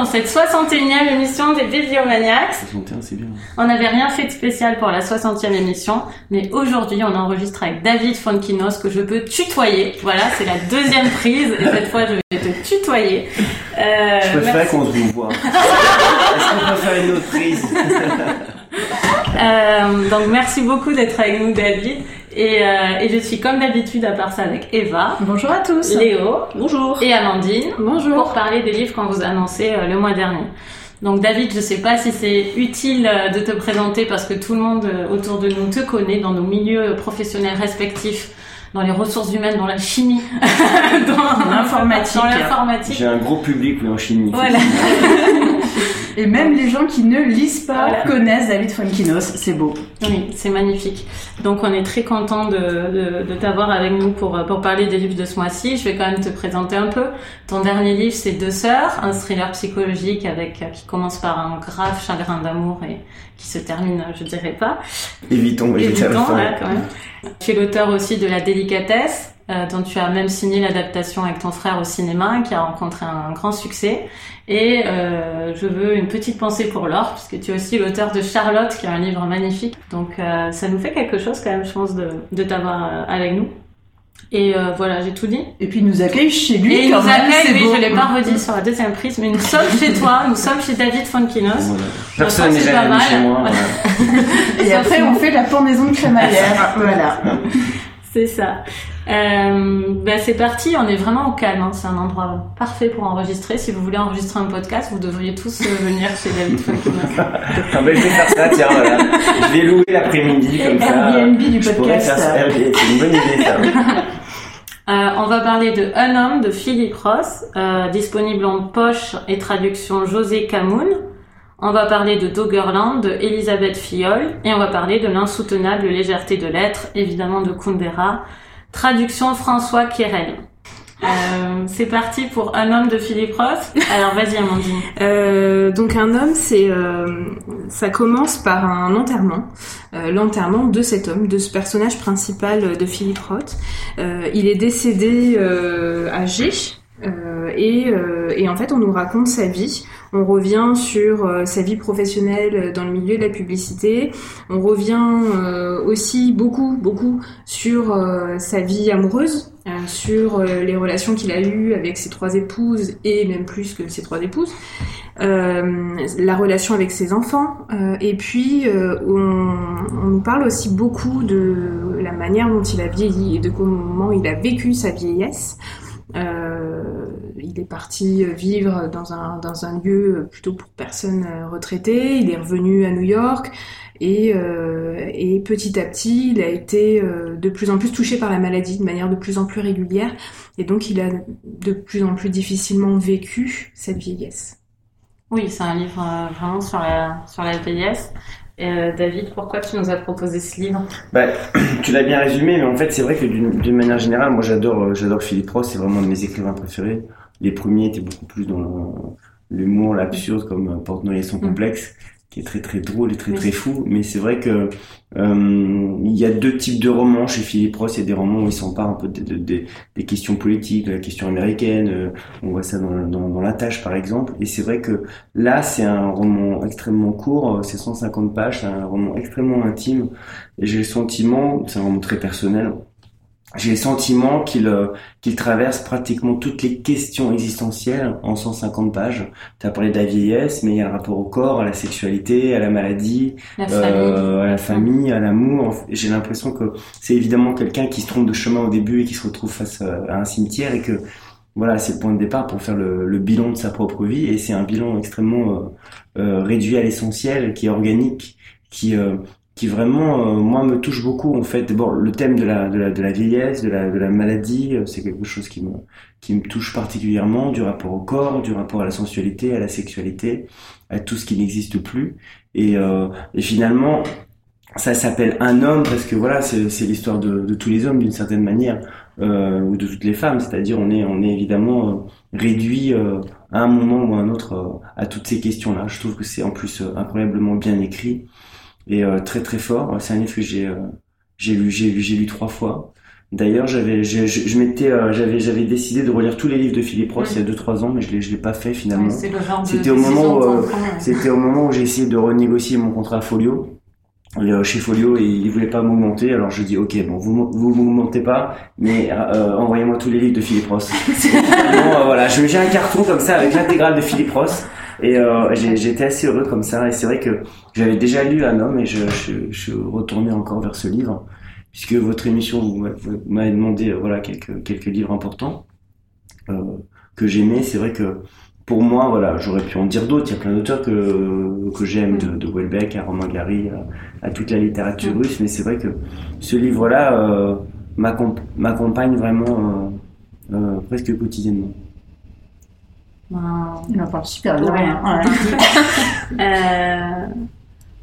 dans cette 61e émission des Bibliomaniacs. 61, c'est bien. On n'avait rien fait de spécial pour la 60e émission, mais aujourd'hui on enregistre avec David Fonkinos que je peux tutoyer. Voilà, c'est la deuxième prise et cette fois je vais te tutoyer. Euh, je préfère qu'on se voit. Est-ce qu'on peut faire une autre prise? Euh, donc merci beaucoup d'être avec nous David. Et, euh, et, je suis comme d'habitude à part ça avec Eva. Bonjour à tous. Léo. Bonjour. Et Amandine. Bonjour. Pour parler des livres qu'on vous a annoncés euh, le mois dernier. Donc David, je sais pas si c'est utile euh, de te présenter parce que tout le monde euh, autour de nous te connaît dans nos milieux professionnels respectifs dans les ressources humaines, dans la chimie, dans l'informatique. J'ai un gros public en chimie. Voilà. Et même les gens qui ne lisent pas connaissent David Fonkinos, c'est beau. Oui, c'est magnifique. Donc on est très content de, de, de t'avoir avec nous pour, pour parler des livres de ce mois-ci. Je vais quand même te présenter un peu. Ton dernier livre, c'est Deux sœurs, un thriller psychologique avec qui commence par un grave chagrin d'amour et qui se termine, je dirais pas. Évitons, évitons, quand même. Tu es l'auteur aussi de La délicatesse, euh, dont tu as même signé l'adaptation avec ton frère au cinéma, qui a rencontré un grand succès. Et euh, je veux une petite pensée pour Laure, puisque tu es aussi l'auteur de Charlotte, qui est un livre magnifique. Donc euh, ça nous fait quelque chose quand même, je pense, de, de t'avoir euh, avec nous. Et euh, voilà, j'ai tout dit. Et puis il nous accueille chez lui. Et il nous accueille, oui, beau. je l'ai pas redit sur la deuxième prise, mais nous sommes chez toi, nous sommes chez David Fonkinos. Voilà. Personne Je n'est jamais pas venu chez mal. moi. voilà. Et après on fait la pendaison de crémaillère. voilà. C'est ça. Euh, bah c'est parti, on est vraiment au calme, hein. c'est un endroit parfait pour enregistrer. Si vous voulez enregistrer un podcast, vous devriez tous euh, venir chez David Fonkinos. Ah ben, je vais faire ça, tiens, voilà. Je vais louer l'après-midi comme ça. Airbnb du Je pourrais podcast. faire ça. Airbnb, C'est une bonne idée, ça. Euh, on va parler de Un homme de Philippe Ross, euh, disponible en poche et traduction José Camoun. On va parler de Doggerland de Elisabeth Fillol et on va parler de L'insoutenable légèreté de l'être, évidemment de Kundera, traduction François Quérel. Euh, c'est parti pour Un homme de Philippe Ross. Alors vas-y Amandine. Euh, donc un homme, c'est euh, ça commence par un enterrement, euh, l'enterrement de cet homme, de ce personnage principal de Philippe Roth. Euh, il est décédé euh, âgé euh, et, euh, et en fait on nous raconte sa vie. On revient sur euh, sa vie professionnelle dans le milieu de la publicité. On revient euh, aussi beaucoup, beaucoup sur euh, sa vie amoureuse, euh, sur euh, les relations qu'il a eues avec ses trois épouses et même plus que ses trois épouses, euh, la relation avec ses enfants. euh, et puis euh, on, on nous parle aussi beaucoup de la manière dont il a vieilli et de comment il a vécu sa vieillesse. Euh, il est parti vivre dans un, dans un lieu plutôt pour personnes euh, retraitées. Il est revenu à New York et, euh, et petit à petit, il a été de plus en plus touché par la maladie de manière de plus en plus régulière. Et donc, il a de plus en plus difficilement vécu cette vieillesse. Oui, c'est un livre vraiment sur la, sur la vieillesse. Euh, David, pourquoi tu nous as proposé ce livre Bah, tu l'as bien résumé, mais en fait, c'est vrai que d'une manière générale, moi, j'adore, euh, j'adore Philippe Ross. C'est vraiment un de mes écrivains préférés. Les premiers étaient beaucoup plus dans l'humour, l'absurde, comme euh, Porte-Noyer son Mm. complexe, qui est très très drôle et très Oui. très fou. Mais c'est vrai que euh, il y a deux types de romans chez Philippe Ross. Il y a des romans où il s'empare un peu des, des- des- des questions politiques, de la question américaine. euh, on voit ça dans, dans, dans La Tâche, par exemple. Et c'est vrai que là, c'est un roman extrêmement court. euh, C'est 150 pages. C'est un roman extrêmement intime. Et j'ai le sentiment, c'est un roman très personnel, j'ai le sentiment qu'il euh, qu'il traverse pratiquement toutes les questions existentielles en 150 pages. Tu as parlé de la vieillesse, mais il y a le rapport au corps, à la sexualité, à la maladie, La euh, à la famille, à l'amour. J'ai l'impression que c'est évidemment quelqu'un qui se trompe de chemin au début et qui se retrouve face euh, à un cimetière et que voilà, c'est le point de départ pour faire le, le bilan de sa propre vie et c'est un bilan extrêmement euh, euh, réduit à l'essentiel, qui est organique, qui euh, qui vraiment euh, moi me touche beaucoup en fait. D'abord le thème de la de la de la vieillesse, de la de la maladie, euh, c'est quelque chose qui me qui me touche particulièrement, du rapport au corps, du rapport à la sensualité, à la sexualité, à tout ce qui n'existe plus et euh, et finalement ça s'appelle un homme parce que voilà c'est c'est l'histoire de de tous les hommes d'une certaine manière euh, ou de toutes les femmes, c'est-à-dire on est on est évidemment euh, réduit à un moment ou à un autre à toutes ces questions-là. Je trouve que c'est en plus incroyablement bien écrit et euh, très très fort. C'est un livre que j'ai euh, j'ai lu j'ai lu j'ai lu trois fois. D'ailleurs, j'avais, je, je, je m'étais, euh, j'avais, j'avais décidé de relire tous les livres de Philippe Mm. il y a 2-3 ans, mais je l'ai, je l'ai pas fait finalement. C'était au moment où, euh. C'était au moment où j'ai essayé de renégocier mon contrat à Folio. Chez Folio, et ils voulaient pas m'augmenter, alors je dis ok, bon, vous vous m'augmentez pas, mais euh, envoyez-moi tous les livres de Philippe. Bon, euh, voilà, je- j'ai un carton comme ça avec l'intégrale de Philippe Roth, et euh, j'étais assez heureux comme ça. Et c'est vrai que j'avais déjà lu Un homme, et je, je, je suis retourné encore vers ce livre, puisque votre émission vous, m'a- vous m'avez demandé euh, voilà quelques quelques livres importants euh, que j'aimais. C'est vrai que pour moi, voilà, j'aurais pu en dire d'autres. Il y a plein d'auteurs que, que j'aime, de, de Welbeck à Romain Gary, à, à toute la littérature russe. Mais c'est vrai que ce livre-là euh, m'accom- m'accompagne vraiment presque quotidiennement. Il en parle super bien. Ouais. Ouais. Euh,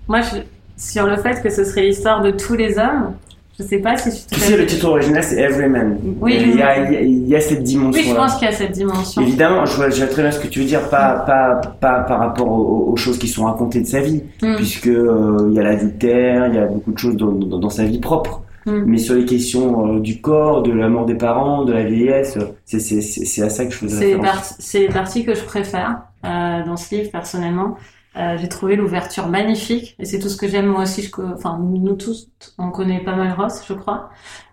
moi, je, sur le fait que ce serait l'histoire de tous les hommes, je sais pas si je suis tout Tu à sais, le titre original, c'est Everyman. Oui, oui. il y a, il y a- il y a cette Oui, dimension-là. je pense qu'il y a cette dimension. Évidemment, je vois, je vois très bien ce que tu veux dire, pas, pas, pas par rapport aux, aux choses qui sont racontées de sa vie, Mm. puisque euh, il y a l'adultère, il y a beaucoup de choses dans, dans, dans sa vie propre. Mm. Mais sur les questions euh, du corps, de la mort des parents, de la vieillesse, c'est c'est c'est c'est à ça que je faisais référence. c'est les parties que je préfère euh, dans ce livre personnellement. Euh, j'ai trouvé l'ouverture magnifique et c'est tout ce que j'aime moi aussi. Je, enfin, nous tous, on connaît pas mal Ross, je crois.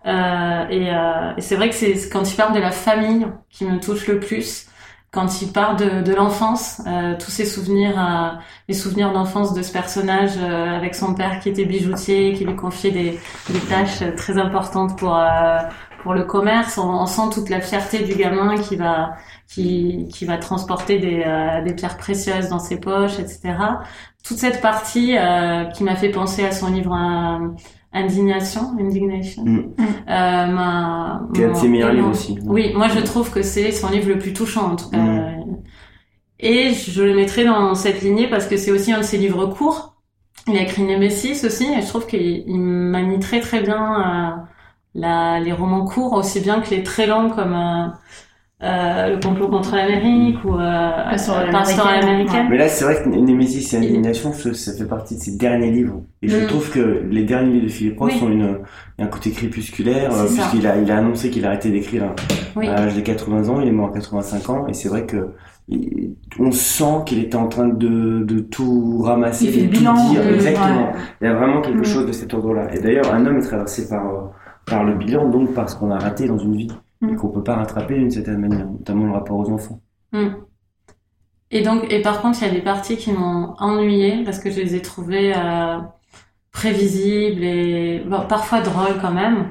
Euh, et euh, et c'est vrai que c'est c'est quand il parle de la famille qui me touche le plus. Quand il parle de, de l'enfance, euh, tous ses souvenirs, euh, les souvenirs d'enfance de ce personnage euh, avec son père qui était bijoutier, qui lui confiait des, des tâches euh, très importantes pour euh, pour le commerce. On, on sent toute la fierté du gamin qui va qui, qui va transporter des, euh, des pierres précieuses dans ses poches, etc. Toute cette partie qui m'a fait penser à son livre Indignation, Indignation, Mm. euh, m'a- C'est un de ses meilleurs livres aussi. Oui, moi je trouve que c'est son livre le plus touchant en tout cas. Mm. Et je le mettrai dans cette lignée parce que c'est aussi un de ses livres courts. Il a écrit Nemesis aussi et je trouve qu'il il manie très très bien euh, la, les romans courts aussi bien que les très longs comme euh, euh, Le complot contre l'Amérique ou euh, Pastorale Pastorale américaine. Mais là, c'est vrai que Némésis et Indignation, ça, fait partie de ses derniers livres. Et je Mm. trouve que les derniers livres de Philippe Roth Oui. ont une, un côté crépusculaire, euh, puisqu'il a, il a annoncé qu'il arrêtait d'écrire Oui. à l'âge de 80 ans, il est mort à 85 ans, et c'est vrai que il- on sent qu'il était en train de, de tout ramasser, Il fait de le tout bilan. dire. euh, Exactement. Ouais. Il y a vraiment quelque Mm. chose de cet ordre-là. Et d'ailleurs, un homme est traversé par, euh, par le bilan, donc par ce qu'on a raté dans une vie. Et qu'on peut pas rattraper d'une certaine manière, notamment le rapport aux enfants. Mm. Et donc, et par contre, il y a des parties qui m'ont ennuyée parce que je les ai trouvées euh, prévisibles et bon, parfois drôles quand même.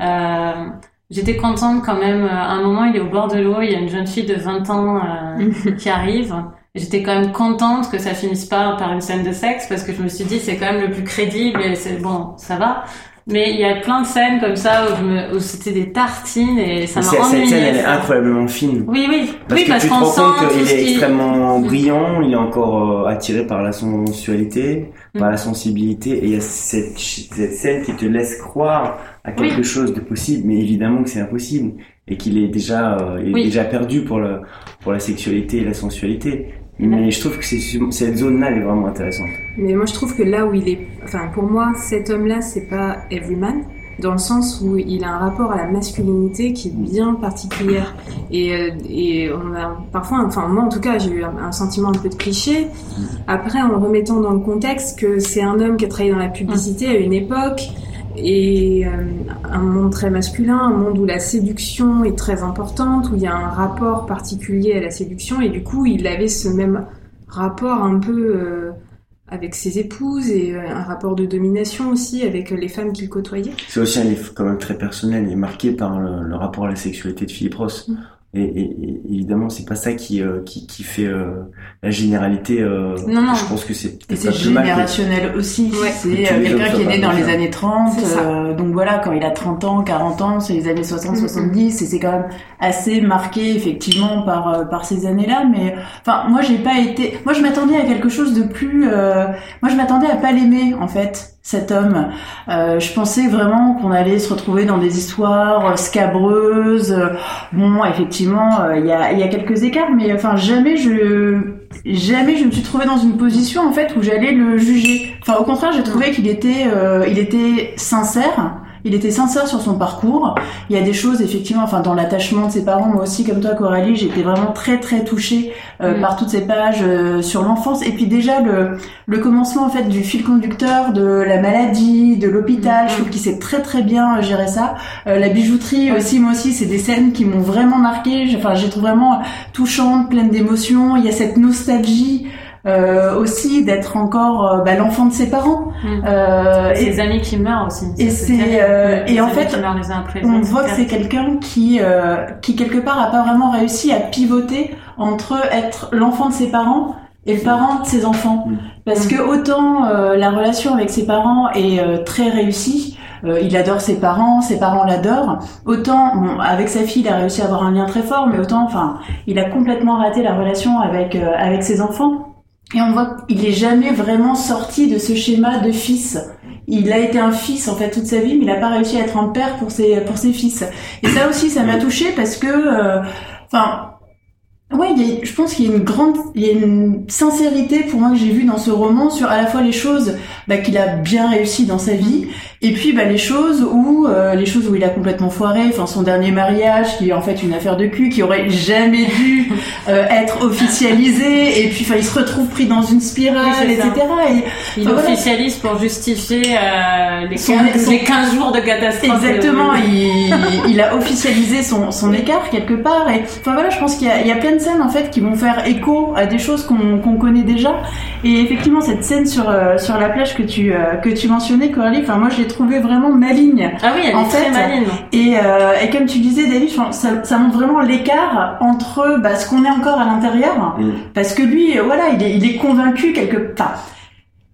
Euh, J'étais contente quand même. euh, À un moment, il est au bord de l'eau, il y a une jeune fille de 20 ans euh, qui arrive. J'étais quand même contente que ça finisse pas par une scène de sexe parce que je me suis dit c'est quand même le plus crédible et c'est bon, ça va. Mais il y a plein de scènes comme ça où, où c'était des tartines et ça m'a ennuyée. cette scène, elle est incroyablement fine. Oui, oui, Parce oui, que parce tu te rends compte qu'il est extrêmement brillant, il est encore euh, attiré par la sensualité, par Mm. la sensibilité, et il y a cette, cette scène qui te laisse croire à quelque Oui. chose de possible, mais évidemment que c'est impossible, et qu'il est déjà, euh, il est Oui. déjà perdu pour, le, pour la sexualité et la sensualité. Mais je trouve que cette zone-là, elle est vraiment intéressante. Mais moi, je trouve que là où il est, enfin, pour moi, cet homme-là, c'est pas everyman, dans le sens où il a un rapport à la masculinité qui est bien particulière. Et, euh, et on a parfois, enfin, moi en tout cas, j'ai eu un, un sentiment un peu de cliché. Après, en le remettant dans le contexte que c'est un homme qui a travaillé dans la publicité à une époque, et euh, un monde très masculin, un monde où la séduction est très importante, où il y a un rapport particulier à la séduction, et du coup, il avait ce même rapport un peu euh, avec ses épouses et euh, un rapport de domination aussi avec les femmes qu'il côtoyait. C'est aussi un livre quand même très personnel, est marqué par le, le rapport à la sexualité de Philippe Ross. Mm. Et, et- et évidemment, c'est pas ça qui, euh, qui, qui fait euh, la généralité. euh, Non, non. Je pense que c'est c'est que- générationnel aussi. Ouais. C'est quelqu'un qui est né dans les années 30. C'est ça. euh, donc voilà, quand il a 30 ans, 40 ans, c'est les années 60, Mhm. 70. Et c'est quand même assez marqué effectivement par euh, par ces années-là. Mais enfin, moi j'ai pas été. Moi je m'attendais à quelque chose de plus. euh, Moi je m'attendais à pas l'aimer en fait. Cet homme, Euh, je pensais vraiment qu'on allait se retrouver dans des histoires euh, scabreuses. Bon, effectivement, euh, il y a y a quelques écarts, mais enfin jamais je jamais je me suis trouvée dans une position en fait où j'allais le juger. Enfin au contraire, j'ai trouvé qu'il était euh, il était sincère, il était sincère sur son parcours. Il y a des choses effectivement, enfin dans l'attachement de ses parents, moi aussi comme toi Coralie, j'étais vraiment très très touchée euh, Mm. par toutes ces pages euh, sur l'enfance et puis déjà le le commencement en fait du fil conducteur de la maladie, de l'hôpital. Je trouve qu'il sait très très bien gérer ça. Euh, la bijouterie Ouais. aussi, moi aussi, c'est des scènes qui m'ont vraiment marqué. J'ai- Enfin, j'ai trouvé vraiment touchante, pleine d'émotions. Il y a cette nostalgie. Euh, aussi d'être encore euh, bah, l'enfant de ses parents Mm. Euh, et Ses amis qui meurent aussi. et c'est, euh, Les et en fait, meurent on voit que c'est quelqu'un qui, euh, qui quelque part a pas vraiment réussi à pivoter entre être l'enfant de ses parents et le parent de ses enfants. Mm. Parce Mm. que autant euh, la relation avec ses parents est euh, très réussie, euh, il adore ses parents, ses parents l'adorent. Autant, bon, avec sa fille, il a réussi à avoir un lien très fort, mais autant, enfin, il a complètement raté la relation avec euh, avec ses enfants. Et on voit qu'il est jamais vraiment sorti de ce schéma de fils. Il a été un fils en fait toute sa vie, mais il n'a pas réussi à être un père pour ses pour ses fils. Et ça aussi, ça m'a touché parce que, euh, enfin, a- je pense qu'il y a une grande, il y a une sincérité pour moi que j'ai vue dans ce roman sur à la fois les choses bah, qu'il a bien réussi dans sa vie, et puis bah, les choses où euh, les choses où il a complètement foiré. Enfin, son dernier mariage qui est en fait une affaire de cul qui aurait jamais dû euh, être officialisé, et puis enfin, il se retrouve pris dans une spirale, Oui, etc. Et Il voilà. officialise pour justifier euh, les, Son- 15, son- les 15 jours de catastrophe. Exactement, il, il a officialisé son, son écart quelque part. Et enfin voilà, je pense qu'il y a, il y a plein de scènes en fait qui vont faire écho à des choses qu'on connaît déjà. Et effectivement, cette scène sur euh, sur la plage que tu euh, que tu mentionnais, Coralie, enfin moi je l'ai trouvée vraiment maligne. Ah oui, elle En est très maligne. Et, euh, et comme tu disais, David, ça, ça montre vraiment l'écart entre bah, ce qu'on est encore à l'intérieur, Mm. parce que lui, voilà, il est, il est convaincu quelque part.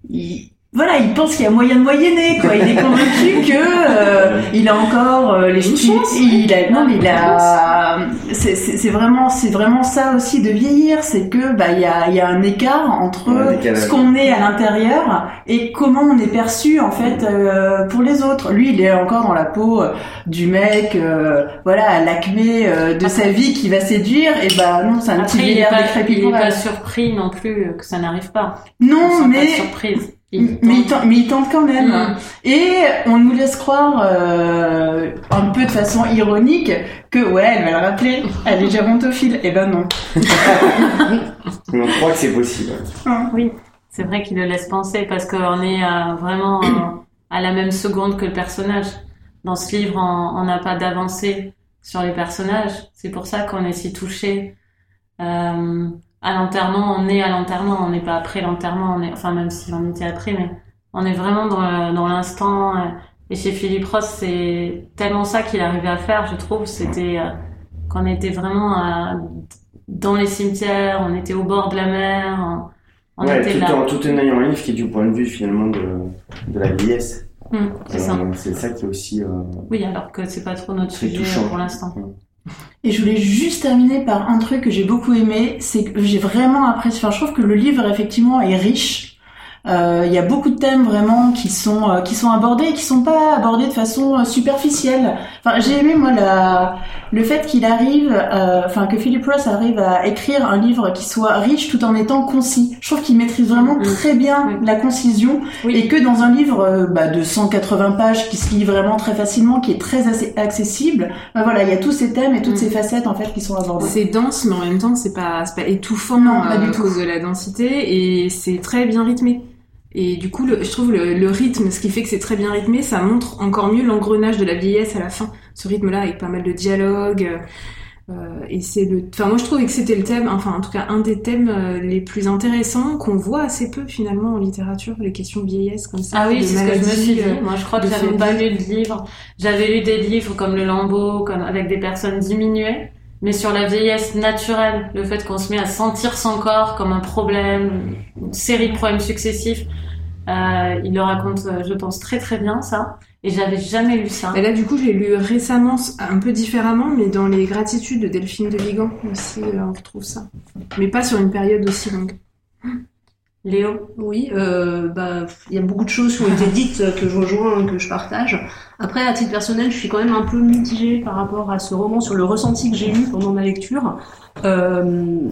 Il, voilà, il pense qu'il y a moyen de moyenner, quoi. Il est convaincu que euh, il a encore euh, les il- a, non, mais il a. C'est c'est- c'est vraiment, c'est vraiment ça aussi de vieillir, c'est que bah il y a, il y a un écart entre ce qu'on est à l'intérieur et comment on est perçu en fait euh, pour les autres. Lui, il est encore dans la peau euh, du mec, euh, voilà, à l'acmé euh, de sa vie qui va séduire. Et bah non, c'est un petit Après, est vieillard pas, décrépit il est pour pas elle. surpris non plus que ça n'arrive pas. Non, mais pas surprise. Il mais il, tente. tente, mais il tente quand même. Mm. Et on nous laisse croire, euh, un peu de façon ironique, que ouais, elle va le rappeler, elle est gérontophile. Eh ben non. Mais on croit que c'est possible. Oui, c'est vrai qu'il le laisse penser parce qu'on est euh, vraiment euh, à la même seconde que le personnage. Dans ce livre, on on n'a pas d'avancée sur les personnages. C'est pour ça qu'on est si touché. Euh, à l'enterrement, on est à l'enterrement, on n'est pas après l'enterrement. On est, enfin même si on était après, mais on est vraiment dans dans l'instant. euh, et chez Philippe Ross, c'est tellement ça qu'il arrivait à faire, je trouve. C'était euh, qu'on était vraiment euh, dans les cimetières, on était au bord de la mer. On, on ouais, était tout, là. en, tout en ayant un livre qui est du point de vue finalement de, de la vieillesse. Hum, c'est ça. Euh, C'est ça qui est aussi. euh, Oui, alors que c'est pas trop notre sujet touchant. euh, pour l'instant. Et je voulais juste terminer par un truc que j'ai beaucoup aimé, c'est que j'ai vraiment apprécié. Enfin, je trouve que le livre effectivement est riche. Euh, Il y a beaucoup de thèmes vraiment qui sont euh, qui sont abordés et qui sont pas abordés de façon euh, superficielle. Enfin, j'ai aimé moi la le fait qu'il arrive, euh, enfin que Philip Ross arrive à écrire un livre qui soit riche tout en étant concis. Je trouve qu'il maîtrise vraiment Mm. très bien Oui. la concision Oui. et que dans un livre bah, de 180 pages qui se lit vraiment très facilement, qui est très assez accessible, bah, voilà, il y a tous ces thèmes et toutes Mm. ces facettes en fait qui sont abordées. C'est dense, mais en même temps, c'est pas, c'est pas étouffant Non, pas du à tout. cause de la densité, et c'est très bien rythmé. Et du coup, le, je trouve le, le rythme, ce qui fait que c'est très bien rythmé, ça montre encore mieux l'engrenage de la vieillesse à la fin. Ce rythme-là, avec pas mal de dialogue. euh, euh, et c'est le, enfin moi je trouvais que c'était le thème, enfin en tout cas un des thèmes euh, les plus intéressants qu'on voit assez peu finalement en littérature, les questions de vieillesse comme ça. Ah oui, c'est ce que je me suis dit. euh, Moi, je crois que j'avais pas lu de livre. J'avais lu des livres comme Le Lambeau, comme avec des personnes diminuées, mais sur la vieillesse naturelle, le fait qu'on se met à sentir son corps comme un problème, une série de problèmes successifs. Euh, il le raconte, euh, je pense, très très bien ça. Et j'avais jamais lu ça. Et là, du coup, je l'ai lu récemment, un peu différemment, mais dans les gratitudes de Delphine de Vigan aussi, euh, on retrouve ça. Mais pas sur une période aussi longue. Léo, Oui, euh, bah, il y a beaucoup de choses qui ont été dites euh, que je rejoins, que je partage. Après, à titre personnel, je suis quand même un peu mitigée par rapport à ce roman sur le ressenti que j'ai eu pendant ma lecture. Euh,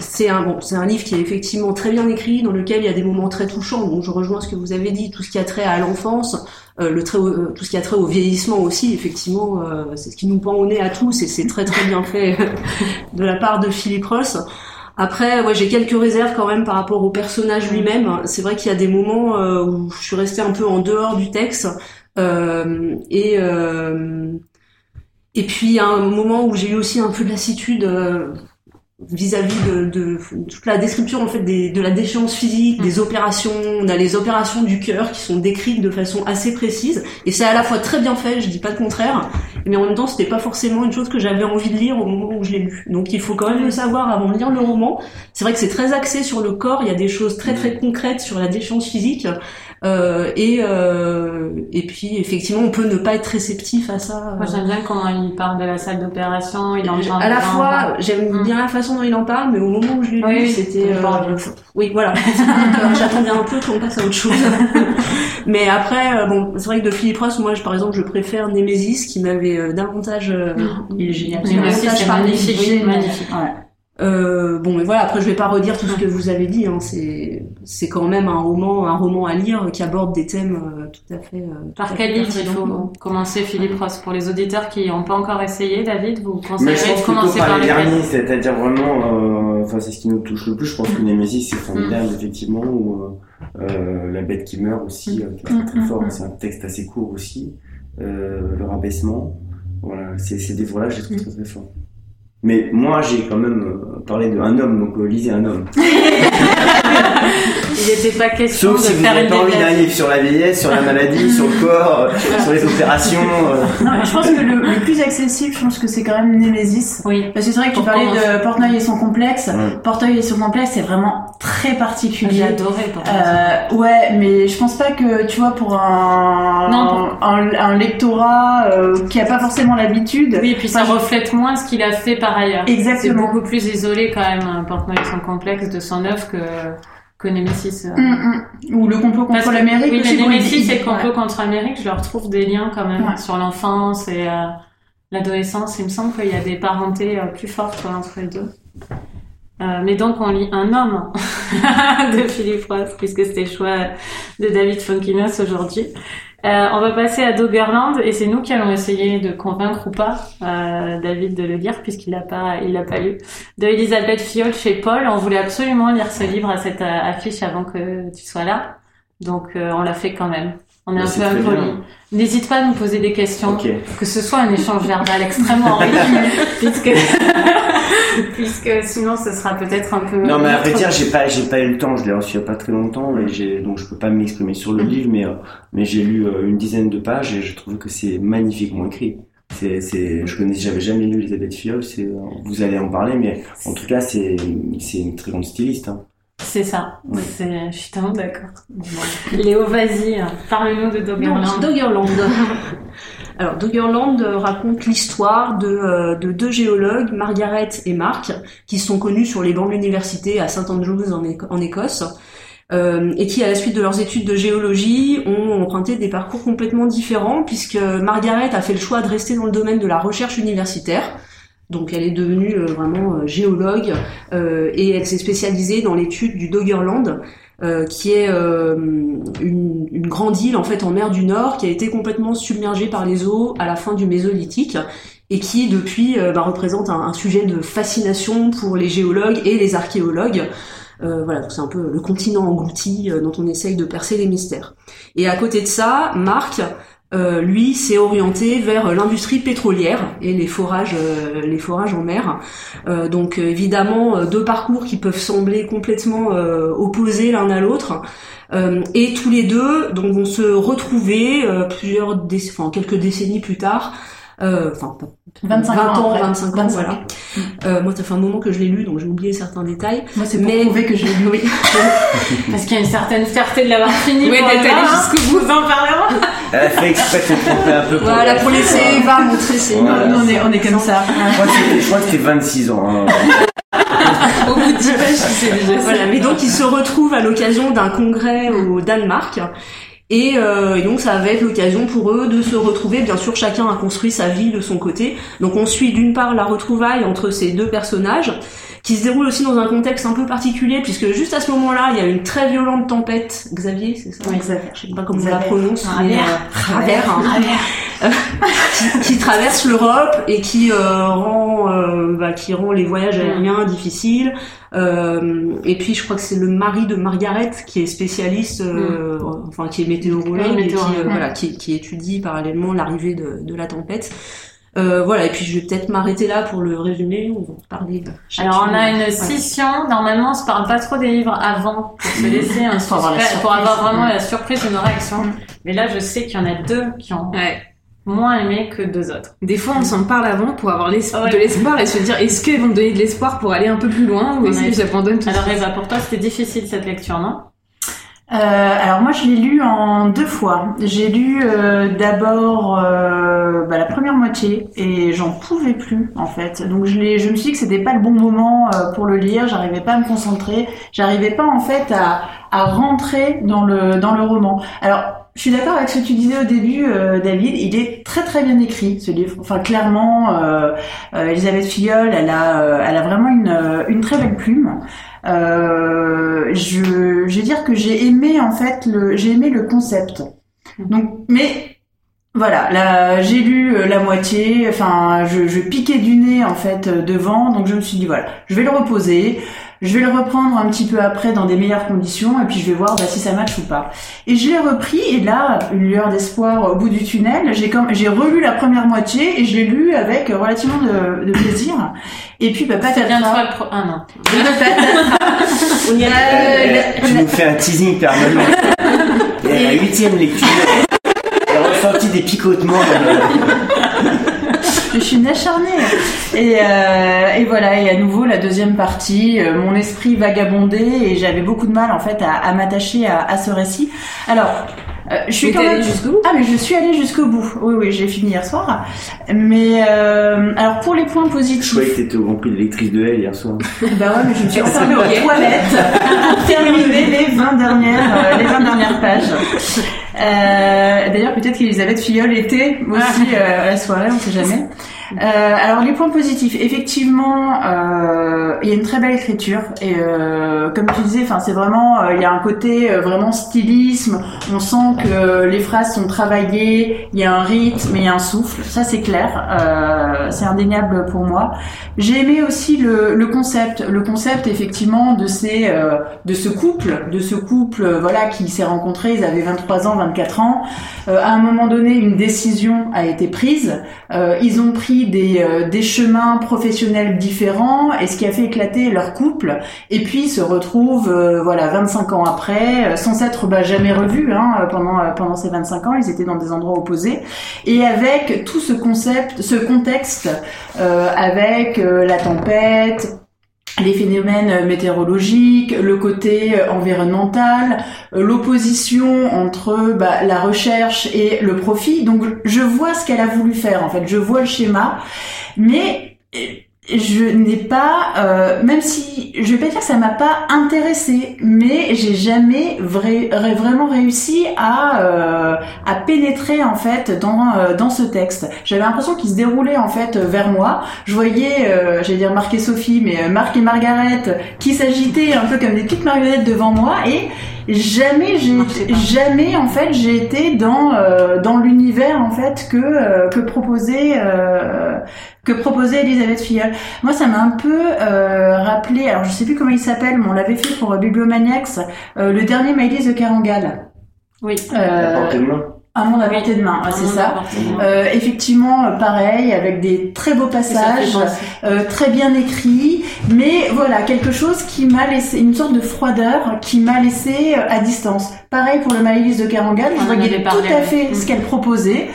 c'est un bon, c'est un livre qui est effectivement très bien écrit, dans lequel il y a des moments très touchants. Donc je rejoins ce que vous avez dit, tout ce qui a trait à l'enfance, euh, le euh, tout ce qui a trait au vieillissement aussi. Effectivement, euh, c'est ce qui nous pend au nez à tous, et c'est très très bien fait de la part de Philippe Ross. Après, ouais, j'ai quelques réserves quand même par rapport au personnage lui-même. C'est vrai qu'il y a des moments où je suis restée un peu en dehors du texte, et et puis il y a un moment où j'ai eu aussi un peu de lassitude vis-à-vis de, de, toute la description en fait des, de la déchéance physique, des mm. opérations, on a les opérations du cœur qui sont décrites de façon assez précise et c'est à la fois très bien fait, je dis pas le contraire, mais en même temps c'était pas forcément une chose que j'avais envie de lire au moment où je l'ai lu. Donc il faut quand même le savoir avant de lire le roman. C'est vrai que c'est très axé sur le corps, il y a des choses très très concrètes sur la déchéance physique, euh, et, euh, et puis effectivement, on peut ne pas être réceptif à ça. Moi, j'aime bien comment il parle de la salle d'opération. Il en à la fois, j'aime mm. bien la façon dont il en parle, mais au moment où je l'ai lu, c'était. Euh, oui, voilà. J'attendais un peu qu'on passe à autre chose. mais après, euh, bon, c'est vrai que de Philippe Ross, moi, je, par exemple, je préfère Nemesis, qui m'avait davantage. Mm. il est génial. Nemesis, c'est magnifique. magnifique. Ouais. Euh, bon, mais voilà. Après, je vais pas redire tout ce que vous avez dit. Hein. C'est c'est quand même un roman, un roman à lire qui aborde des thèmes euh, tout à fait. Euh, Par quel livre il faut commencer, Philippe Ross Pour les auditeurs qui n'ont pas encore essayé, David, vous conseillez de commencer par, les derniers, c'est-à-dire vraiment, enfin, c'est ce qui nous touche le plus. Je pense que Nemesis c'est formidable, mm. effectivement, ou La bête qui meurt aussi, mm. qui est très, mm, fort. C'est un texte assez court aussi. le rabaissement, voilà, c'est des voilà, j'ai trouvé très très fort. Mais moi, j'ai quand même euh, parlé d'un homme, donc euh, lisez un homme. Il n'était pas question Sauf de si faire vous n'avez pas envie d'un livre sur la vieillesse, sur la maladie, sur le corps, sur les opérations. Euh. Non, je pense que le, le, plus accessible, je pense que c'est quand même Némésis. Oui. Parce que c'est vrai que tu parlais de Portnoy et son complexe. Portnoy et son complexe, c'est vraiment très particulier. J'ai adoré euh, Ouais, mais je pense pas que, tu vois, pour un, non, un, un, lectorat euh, qui a pas forcément l'habitude. Oui, et puis ça reflète moins ce qu'il a fait par ailleurs. Exactement. C'est beaucoup plus isolé quand même, Portnoy et son complexe de son œuvre que que Nemesis. Euh... Mm, mm. Ou le complot contre l'Amérique. Oui, mais Nemesis et le complot contre l'Amérique, je leur trouve des liens quand même sur l'enfance et euh, l'adolescence. Il me semble qu'il y a des parentés euh, plus fortes entre les deux. Euh, mais donc on lit Un homme de Philippe Ross, puisque c'était le choix de David Fonkinos aujourd'hui. Euh, on va passer à Doggerland et c'est nous qui allons essayer de convaincre ou pas euh, David de le lire puisqu'il l'a pas, il l'a pas lu. De Elisabeth Fiol chez Paul. On voulait absolument lire ce livre à cette euh, affiche avant que tu sois là, donc on l'a fait quand même. On est un peu impoli. N'hésite pas à nous poser des questions, que ce soit un échange verbal extrêmement riche, puisque puisque sinon ce sera peut-être un peu. Non, mais à vrai dire, j'ai pas, j'ai pas eu le temps. Je l'ai reçu il y a pas très longtemps, et j'ai donc je peux pas m'exprimer sur le mm. livre, mais euh, mais j'ai lu euh, une dizaine de pages et je trouve que c'est magnifiquement écrit. C'est, c'est, je connais, j'avais jamais lu Elisabeth Fiol. C'est, euh, vous allez en parler, mais en tout cas, c'est, c'est une très grande styliste. Hein. C'est ça. C'est, je suis tellement d'accord. Léo, vas-y, parle-nous de Doggerland. Doggerland. Alors, Doggerland raconte l'histoire de, euh, de, deux géologues, Margaret et Mark, qui sont connus sur les bancs de l'université à St Andrews en, en Écosse, euh, et qui, à la suite de leurs études de géologie, ont emprunté des parcours complètement différents, puisque Margaret a fait le choix de rester dans le domaine de la recherche universitaire, donc elle est devenue euh, vraiment euh, géologue euh, et elle s'est spécialisée dans l'étude du Doggerland, qui est une, grande île en fait en mer du Nord qui a été complètement submergée par les eaux à la fin du Mésolithique et qui depuis bah, représente un, sujet de fascination pour les géologues et les archéologues. voilà, c'est un peu le continent englouti dont on essaye de percer les mystères. Et à côté de ça, Marc euh, lui s'est orienté vers l'industrie pétrolière et les forages, euh, les forages en mer. Euh, donc évidemment deux parcours qui peuvent sembler complètement opposés l'un à l'autre. et tous les deux donc vont se retrouver plusieurs, enfin quelques décennies plus tard 25 ans, 25 ans, voilà. Euh, moi, ça fait un moment que je l'ai lu, donc j'ai oublié certains détails. Moi, c'est mais... prouver que je l'ai lu. Oui. Parce qu'il y a une certaine fierté de l'avoir fini. Oui, d'être allé jusqu'au bout, en parlerons. Elle a fait exprès de se tromper un peu. Pour voilà, pour laisser Eva montrer ses... Voilà, on est, on est comme ça. Je crois que c'était 26 ans. Hein. Au bout de 10 pages, c'est déjà Voilà, mais donc ils se retrouvent à l'occasion d'un congrès au Danemark euh, et, donc ça va être l'occasion pour eux de se retrouver. Bien sûr, chacun a construit sa vie de son côté. Donc on suit d'une part la retrouvaille entre ces deux personnages, qui se déroule aussi dans un contexte un peu particulier, puisque juste à ce moment-là, il y a une très violente tempête. Xavier, c'est ça Oui, Xavier. Je sais pas comment on la Xavier. prononce. Travers. mais, euh, hein. qui, qui traverse l'Europe et qui euh, rend euh, bah, qui rend les voyages aériens difficiles. Euh, et puis je crois que c'est le mari de Margaret qui est spécialiste, euh, enfin qui est météorologue Oui, et qui, euh, voilà, qui, qui étudie parallèlement l'arrivée de, de la tempête. Euh, voilà, et puis je vais peut-être m'arrêter là pour le résumer. On va parler. Alors on a une scission. Normalement, on se parle pas trop des livres avant pour se laisser un Pour avoir pour avoir vraiment la surprise de nos réactions. Mm. Mais là, je sais qu'il y en a deux qui ont Ouais. moins aimé que deux autres. Des fois, on s'en parle avant pour avoir Ouais. de l'espoir et se dire est-ce qu'ils vont me donner de l'espoir pour aller un peu plus loin ou est-ce que j'abandonne tout Alors Eva, pour toi, c'était difficile cette lecture, non? Euh, alors moi je l'ai lu en deux fois. J'ai lu euh, d'abord euh, bah, la première moitié et j'en pouvais plus en fait. Donc je je me suis dit que c'était pas le bon moment euh, pour le lire. J'arrivais pas à me concentrer. J'arrivais pas en fait à, à rentrer dans le dans le roman. Alors je suis d'accord avec ce que tu disais au début, euh, David. Il est très très bien écrit ce livre. Enfin clairement, euh, euh, Elisabeth Filleul, elle a elle a vraiment une une très belle plume. Je, vais dire que j'ai aimé en fait le, j'ai aimé le concept. Donc, mais voilà, là j'ai lu la moitié. Enfin, je, je piquais du nez en fait devant, donc je me suis dit voilà, je vais le reposer. Je vais le reprendre un petit peu après dans des meilleures conditions et puis je vais voir bah, si ça match ou pas. Et je l'ai repris et là, une lueur d'espoir au bout du tunnel. J'ai comme j'ai relu la première moitié et je l'ai lu avec relativement de, de plaisir. Et puis bah, pas Ça vient de toi le pro... Ah non. On y a- Euh, Tu nous fais un teasing permanent. Et la huitième lecture, j'ai ressenti des picotements. Je suis une acharnée. Et, euh, et voilà, et à nouveau la deuxième partie, euh, mon esprit vagabondait et j'avais beaucoup de mal en fait à, m'attacher à ce récit. Alors, euh, je suis quand même jusqu'au bout Ah mais je suis allée jusqu'au bout. Oui oui, j'ai fini hier soir. Mais euh, alors pour les points Je croyais positifs, que t'étais au Grand Prix d'électrice de L hier soir. bah ouais, mais je me suis enfermée aux toilettes pour terminer les 20 dernières, euh, les 20 dernières pages. Euh, D'ailleurs, peut-être qu'Elisabeth Filleul était aussi euh, à la soirée, on sait jamais. Euh, alors les points positifs, effectivement, euh, il y a une très belle écriture et euh, comme tu disais, enfin c'est vraiment, il y a un côté vraiment stylisme. On sent que les phrases sont travaillées, il y a un rythme, il y a un souffle. Ça c'est clair, c'est indéniable pour moi. J'ai aimé aussi le, le concept, le concept effectivement de ces, de ce couple, de ce couple, voilà, qui s'est rencontré. Ils avaient 23 ans, 24 ans. À un moment donné, une décision a été prise. Ils ont pris des, euh, des chemins professionnels différents et ce qui a fait éclater leur couple. Et puis se retrouvent, euh, voilà, 25 ans après, euh, sans s'être bah, jamais revus hein, pendant pendant ces 25 ans. Ils étaient dans des endroits opposés et avec tout ce concept, ce contexte, avec la tempête. Les phénomènes météorologiques, le côté euh, environnemental, euh, l'opposition entre bah, la recherche et le profit. Donc je vois ce qu'elle a voulu faire en fait, je vois le schéma, mais euh, je n'ai pas, euh, même si je vais pas dire que ça m'a pas intéressé, mais j'ai jamais vraiment réussi à euh, à pénétrer en fait dans euh, dans ce texte. J'avais l'impression qu'il se déroulait en fait vers moi. Je voyais, euh, j'allais dire Marc et Sophie, mais euh, Marc et Margaret qui s'agitaient un peu comme des petites marionnettes devant moi et jamais j'ai jamais en fait j'ai été dans euh, dans l'univers en fait que euh, que proposait euh, que proposait Elisabeth Filleul. Moi, ça m'a un peu euh, rappelé, alors je sais plus comment il s'appelle, mais on l'avait fait pour Bibliomaniacs, euh, le dernier Maïlis de Carangal. Oui. La Euh, portée de main. Un monde à portée de main, c'est ça. Euh, effectivement, euh, pareil, avec des très beaux passages, euh, très bien écrits, mais voilà, quelque chose qui m'a laissé, une sorte de froideur qui m'a laissé euh, à distance. Pareil pour le Maïlis de Carangal, je voyais tout à fait Mm. ce qu'elle proposait.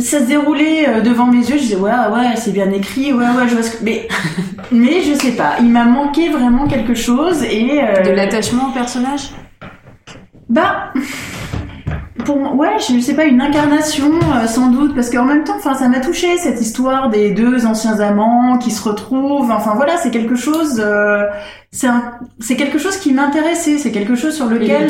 Ça se déroulait euh, devant mes yeux, je disais ouais ouais c'est bien écrit, ouais ouais je vois ce que... mais mais je sais pas, il m'a manqué vraiment quelque chose et euh, De l'attachement au personnage? Bah, pour ouais, je sais pas, une incarnation euh, sans doute, parce qu'en même temps, enfin, ça m'a touché cette histoire des deux anciens amants qui se retrouvent. Enfin voilà, c'est quelque chose, euh, c'est un, c'est quelque chose qui m'intéressait, c'est quelque chose sur lequel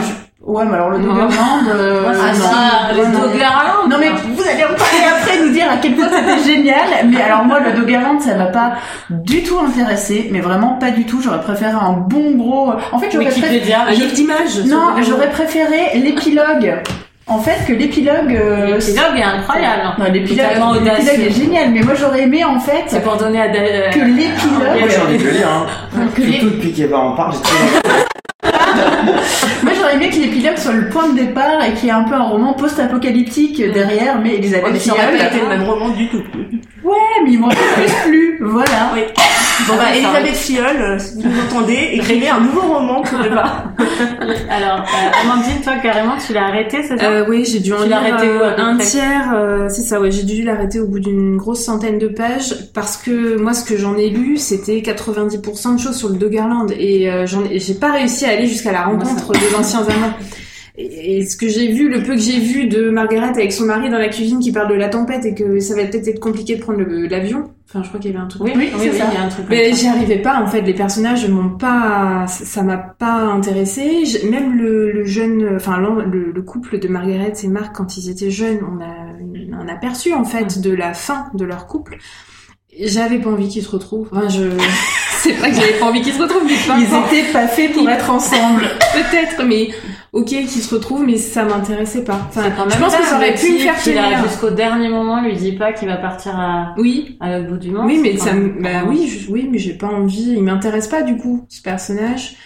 je- Ouais, mais alors le Doggerland, euh, Moi, c'est non. pas le Ouais, non. Doggerland. Non mais vous allez en parler après, nous dire à quel point c'était génial. Mais alors moi, le Doggerland, ça m'a pas du tout intéressé, mais vraiment pas du tout. J'aurais préféré un bon gros. En fait, j'aurais préféré. Un livre d'images. Non, j'aurais préféré l'épilogue. En fait, que l'épilogue. euh, L'épilogue est incroyable. Non, l'épilogue, l'épilogue est génial, mais moi j'aurais aimé en fait C'est pour donner à Dal- que euh, Moi, j'ai envie l'épilogue. de le lire, hein. que Surtout depuis qu'Eva en parle, j'ai trouvé Moi j'aurais aimé que l'épilogue soit le point de départ et qu'il y ait un peu un roman post-apocalyptique derrière, mais Ouais, Elisabeth mais ça aurait pas Filleul- été le même roman du tout. Ouais, mais il m'aurait plus plu, voilà. Oui. Bon bah, Ah, Elisabeth Filleul, euh, si vous m'entendez, écrivez un nouveau roman pour Eva. Alors, euh, Amandine, toi, carrément, tu l'as arrêté, c'est ça? Euh, oui, j'ai dû en lire euh, un tiers, euh, c'est ça, ouais, j'ai dû l'arrêter au bout d'une grosse centaine de pages parce que moi, ce que j'en ai lu, c'était 90% de choses sur le Doggerland et euh, j'en ai, j'ai pas réussi à aller jusqu'à la rencontre des anciens amants. Et, et ce que j'ai vu, le peu que j'ai vu de Margaret avec son mari dans la cuisine qui parle de la tempête et que ça va peut-être être compliqué de prendre l'avion. Enfin, je crois qu'il y avait un truc. Oui, Oui, oui, oui, ça. il y a un truc Mais j'y arrivais pas en fait, les personnages m'ont pas, ça m'a pas intéressé. Même le, le jeune, enfin le, le couple de Margaret et Marc quand ils étaient jeunes, on a un aperçu en fait de la fin de leur couple. J'avais pas envie qu'ils se retrouvent. Enfin, je, c'est pas que j'avais pas envie qu'ils se retrouvent, mais Ils étaient pas faits pour être ensemble. peut-être, mais ok qu'ils se retrouvent, mais ça m'intéressait pas. Enfin, Quand je même pense que ça aurait pu me faire tenir. Jusqu'au dernier moment, lui dit pas qu'il va partir à, Oui, à l'autre bout du monde. Oui, mais ça, me- bah oui, je- oui, mais j'ai pas envie. Il m'intéresse pas du coup ce personnage.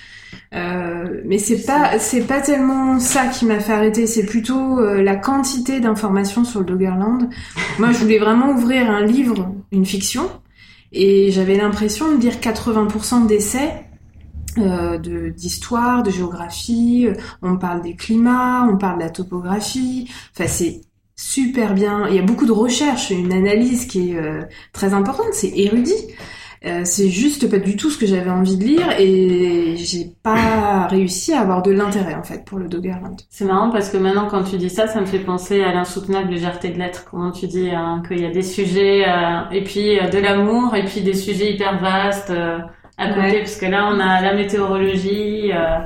Euh, mais c'est pas, c'est pas tellement ça qui m'a fait arrêter. C'est plutôt euh, la quantité d'informations sur le Doggerland. Moi, je voulais vraiment ouvrir un livre, une fiction, et j'avais l'impression de lire 80% d'essais. Euh, de d'histoire, de géographie, euh, on parle des climats, on parle de la topographie, enfin c'est super bien, il y a beaucoup de recherches, une analyse qui est euh, très importante, c'est érudit. Euh, c'est juste pas du tout ce que j'avais envie de lire et j'ai pas réussi à avoir de l'intérêt en fait pour le Doggerland. C'est marrant parce que maintenant, quand tu dis ça, ça me fait penser à l'insoutenable légèreté de l'être. Comment tu dis hein, qu'il y a des sujets, euh, et puis euh, de l'amour, et puis des sujets hyper vastes euh, à côté, Ouais. parce que là, on a la météorologie, euh,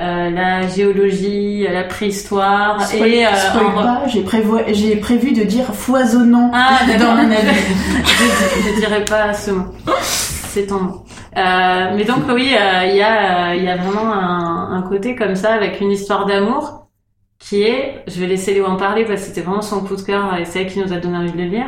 euh, la géologie, la préhistoire, et euh, en- pas, j'ai prévu, j'ai prévu de dire foisonnant Ah, dans mon avis. je, je dirais pas ce mot. C'est ton mot. Euh, mais donc oui, il y a, il y a vraiment un, un côté comme ça avec une histoire d'amour qui est, je vais laisser Léo en parler parce que c'était vraiment son coup de cœur et c'est elle qui nous a donné envie de le lire.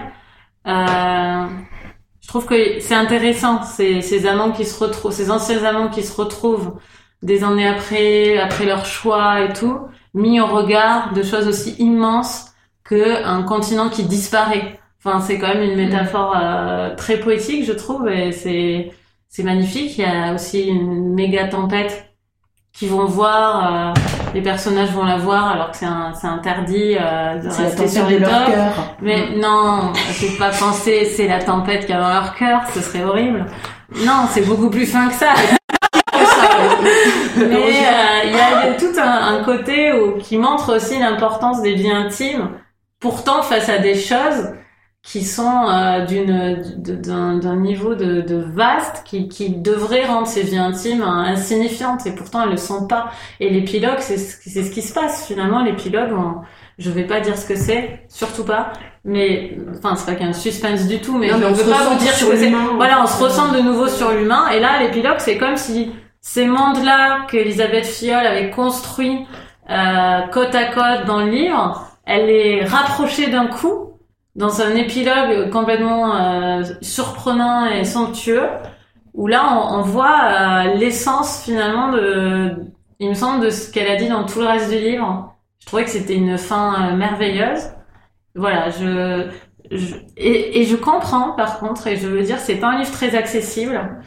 Je trouve que c'est intéressant ces, ces amants qui se retrouvent, ces anciens amants qui se retrouvent des années après, après leur choix et tout, mis au regard de choses aussi immenses que un continent qui disparaît. Enfin, c'est quand même une métaphore euh, très poétique, je trouve, et c'est c'est magnifique. Il y a aussi une méga tempête qui vont voir, euh, les personnages vont la voir alors que c'est un- c'est interdit euh, de C'est rester sur les de leur cœur. Mais non, faut pas penser c'est la tempête qu'il y a dans leur cœur, ce serait horrible. Non, c'est beaucoup plus fin que ça. Mais euh, il y a, il y a tout un, un côté où, qui montre aussi l'importance des vies intimes. Pourtant, face à des choses qui sont euh, d'un d'un niveau de, de vaste qui, qui devrait rendre ces vies intimes hein, insignifiantes. Et pourtant elles le sont pas. Et l'épilogue c'est ce ce qui se passe finalement. L'épilogue je vais pas dire ce que c'est surtout pas. Mais enfin c'est pas qu'il y a un suspense du tout mais Non, je ne se veux pas vous dire ce que c'est. voilà on se ressent de nouveau sur l'humain. Et là l'épilogue c'est comme si ces mondes-là qu'Elisabeth Filleul avait construits euh, côte à côte dans le livre, elle les rapprochait d'un coup dans un épilogue complètement euh, surprenant et somptueux, où là on, on voit euh, l'essence finalement de, il me semble, de ce qu'elle a dit dans tout le reste du livre. Je trouvais que c'était une fin euh, merveilleuse. Voilà, je, je et, et je comprends par contre, et je veux dire, c'est pas un livre très accessible.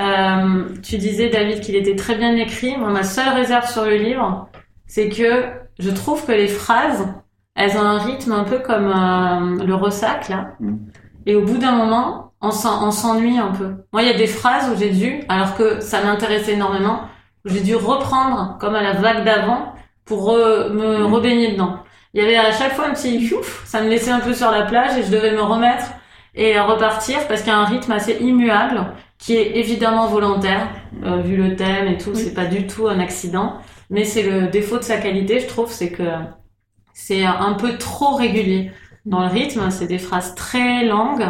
Euh, tu disais David qu'il était très bien écrit. Moi, ma seule réserve sur le livre, c'est que je trouve que les phrases, elles ont un rythme un peu comme euh, le ressac là. Mm. Et au bout d'un moment, on s'en- on s'ennuie un peu. Moi, il y a des phrases où j'ai dû, alors que ça m'intéressait énormément, où j'ai dû reprendre comme à la vague d'avant pour re- me Mm. rebaigner dedans. Il y avait à chaque fois un petit ouf, ça me laissait un peu sur la plage et je devais me remettre et repartir parce qu'il y a un rythme assez immuable qui est évidemment volontaire euh, vu le thème et tout, c'est pas du tout un accident. mais c'est le défaut de sa qualité, je trouve, c'est que c'est un peu trop régulier dans le rythme. C'est des phrases très longues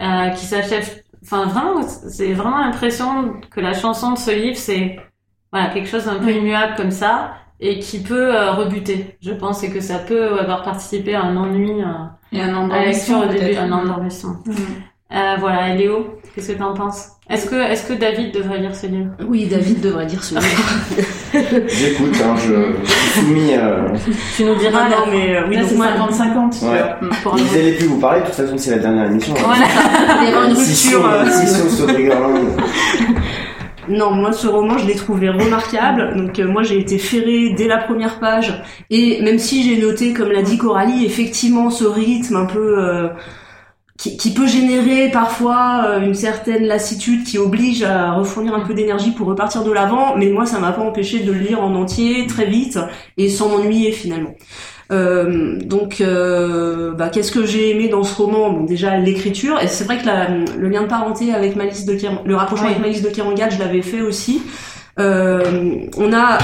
euh, qui s'achèvent. Enfin, vraiment, c'est vraiment l'impression que la chanson de ce livre, c'est voilà quelque chose d'un peu immuable comme ça et qui peut euh, rebuter. Je pense et que ça peut avoir participé à un ennui euh, Et un à la lecture au début, un endormissement. Mhm. Euh, voilà, Léo, qu'est-ce que t'en penses? Est-ce que David devrait lire ce livre? Oui, David devrait dire ce livre. J'écoute, hein, je, je suis soumis à... Tu nous diras. non, la- non, mais euh, oui, c'est moi, 50-50. Ouais. Vous allez plus vous parler, de toute façon c'est la dernière émission. Voilà. il y avait une rupture. euh. Non, moi ce roman, je l'ai trouvé remarquable. Donc euh, moi j'ai été ferrée dès la première page. Et même si j'ai noté, comme l'a dit Coralie, effectivement ce rythme un peu euh, qui, qui peut générer parfois euh, une certaine lassitude qui oblige à refournir un peu d'énergie pour repartir de l'avant. Mais moi ça m'a pas empêché de le lire en entier très vite et sans m'ennuyer finalement. Euh, donc, euh, bah, qu'est-ce que j'ai aimé dans ce roman? Bon, déjà l'écriture, et c'est vrai que la- le lien de parenté avec Malice de le rapprochement avec Malice de Kerangal, je l'avais fait aussi. Euh, on a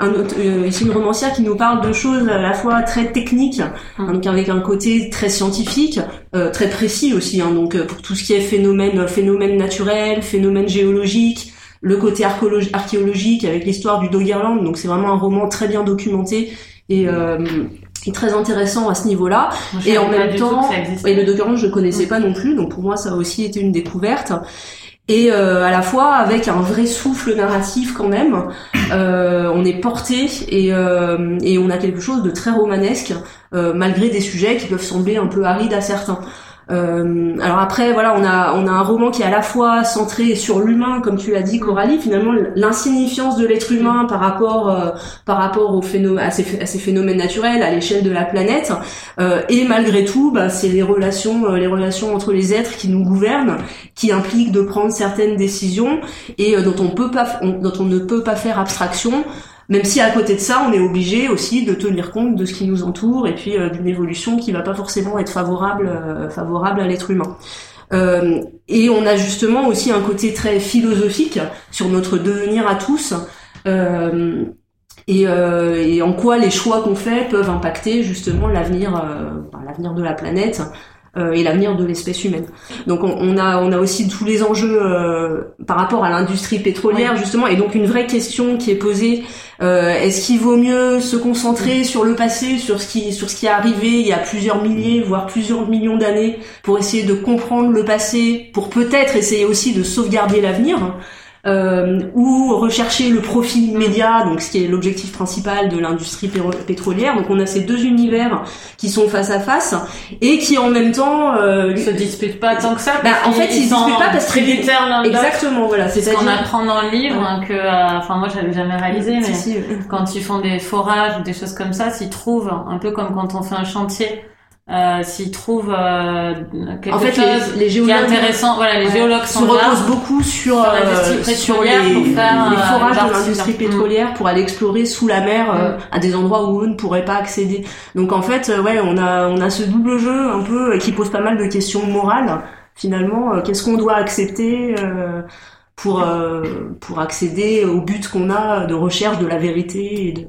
un autre, euh, ici une romancière qui nous parle de choses à la fois très techniques, Mm. donc avec un côté très scientifique, euh, très précis aussi. Hein, donc euh, pour tout ce qui est phénomène, phénomène naturel, phénomène géologique, le côté archéologi- archéologique avec l'histoire du Doggerland. Donc c'est vraiment un roman très bien documenté et, euh, et très intéressant à ce niveau-là. Moi, Et en même temps, et le Doggerland, je connaissais pas non plus, donc pour moi, ça a aussi été une découverte. Et euh, à la fois avec un vrai souffle narratif quand même, euh, on est porté et, euh, et on a quelque chose de très romanesque, malgré des sujets qui peuvent sembler un peu arides à certains. Euh, alors après, voilà, on a on a un roman qui est à la fois centré sur l'humain, comme tu l'as dit, Coralie. Finalement, l'insignifiance de l'être humain par rapport euh, par rapport au phénomène, à, ces, phénomènes naturels à l'échelle de la planète. Euh, et malgré tout, bah, c'est les relations euh, les relations entre les êtres qui nous gouvernent, qui impliquent de prendre certaines décisions et euh, dont on peut pas on- dont on ne peut pas faire abstraction. Même si à côté de ça, on est obligé aussi de tenir compte de ce qui nous entoure et puis euh, d'une évolution qui va pas forcément être favorable euh, favorable à l'être humain. Euh, et on a justement aussi un côté très philosophique sur notre devenir à tous. Et, et en quoi les choix qu'on fait peuvent impacter justement l'avenir l'avenir de la planète et l'avenir de l'espèce humaine. Donc on, on a on a aussi tous les enjeux euh, par rapport à l'industrie pétrolière justement. Et donc une vraie question qui est posée euh, est-ce qu'il vaut mieux se concentrer sur le passé, sur ce qui sur ce qui est arrivé il y a plusieurs milliers voire plusieurs millions d'années pour essayer de comprendre le passé, pour peut-être essayer aussi de sauvegarder l'avenir euh, ou rechercher le profit immédiat, donc ce qui est l'objectif principal de l'industrie pétrolière. Donc on a ces deux univers qui sont face à face et qui en même temps, euh, Ils se disputent pas tant que ça. Bah, en fait, ils se disputent pas parce qu'ils- exactement voilà, C'est ce qu'on apprend dans le livre, hein, que, euh, enfin moi j'avais jamais réalisé, mais Si, si, quand ils font des forages ou des choses comme ça, s'ils trouvent, un peu comme quand on fait un chantier, euh, s'ils trouvent euh, quelque en fait, chose les, les qui est géologues intéressant, voilà, les géologues se reposent beaucoup sur, euh, l'industrie sur pétrolière les, pour faire, les euh, forages de l'industrie pétrolière pour aller explorer sous la mer euh, Mm. à des endroits où eux ne pourraient pas accéder. Donc en fait, euh, ouais, on a on a ce double jeu un peu qui pose pas mal de questions morales. Finalement, qu'est-ce qu'on doit accepter euh, pour euh, pour accéder au but qu'on a de recherche de la vérité et de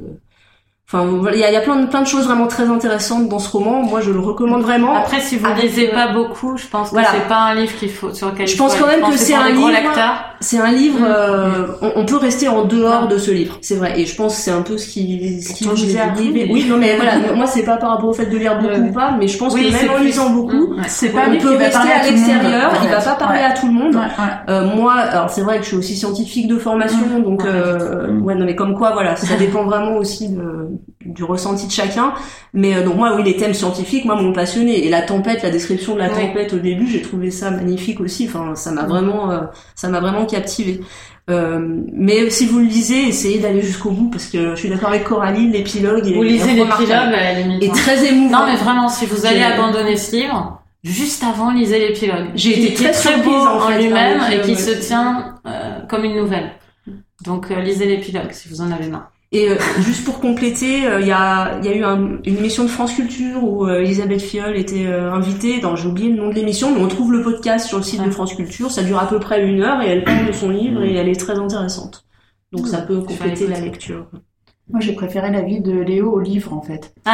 Enfin, il y a, il y a plein de plein de choses vraiment très intéressantes dans ce roman. Moi, je le recommande vraiment. Après, si vous Avec, lisez euh, pas beaucoup, je pense que voilà. c'est pas un livre qu'il faut sur lequel Je pense quand même que c'est un livre-. C'est un livre, Mm. euh, on, on peut rester en dehors Mm. de ce livre, c'est vrai. Et je pense que c'est un peu ce qui, ce qui vous beaucoup arrivé. lu. Oui, non, mais voilà, moi c'est pas par rapport au fait de lire beaucoup Ouais. ou pas, mais je pense Oui, que même en lisant beaucoup, Mm, ouais. C'est pas on peut rester à l'extérieur, il va pas parler à tout le monde. Euh, moi, alors c'est vrai que je suis aussi scientifique de formation, Mm. donc euh, Mm. ouais, non mais comme quoi, voilà, ça dépend vraiment aussi de, du ressenti de chacun. Mais euh, donc moi, oui, les thèmes scientifiques, moi, m'ont passionné. Et la tempête, la description de la tempête au début, j'ai trouvé ça magnifique aussi. Enfin, ça m'a vraiment, euh, ça m'a vraiment captivé. Euh, mais si vous le lisez, essayez d'aller jusqu'au bout parce que je suis d'accord avec Coralie, l'épilogue est Vous lisez remarquable. l'épilogue à la limite. est hein. très émouvant. Non, mais vraiment, si vous allez abandonner ce livre, juste avant, lisez l'épilogue. J'ai été est très très beau en lui-même et qui se tient comme une nouvelle. Donc, lisez l'épilogue si vous en avez marre. Et euh, juste pour compléter, euh, il y, a, il y a eu un- une émission de France Culture où euh, Elisabeth Fiol était euh, invitée. Dans, j'ai oublié le nom de l'émission, mais on trouve le podcast sur le site de. France Culture. Ça dure à peu près une heure et elle parle de son livre et elle est très intéressante. Donc ça peut Je vais compléter la lecture. Moi, j'ai préféré la vie de Léo au livre, en fait. non,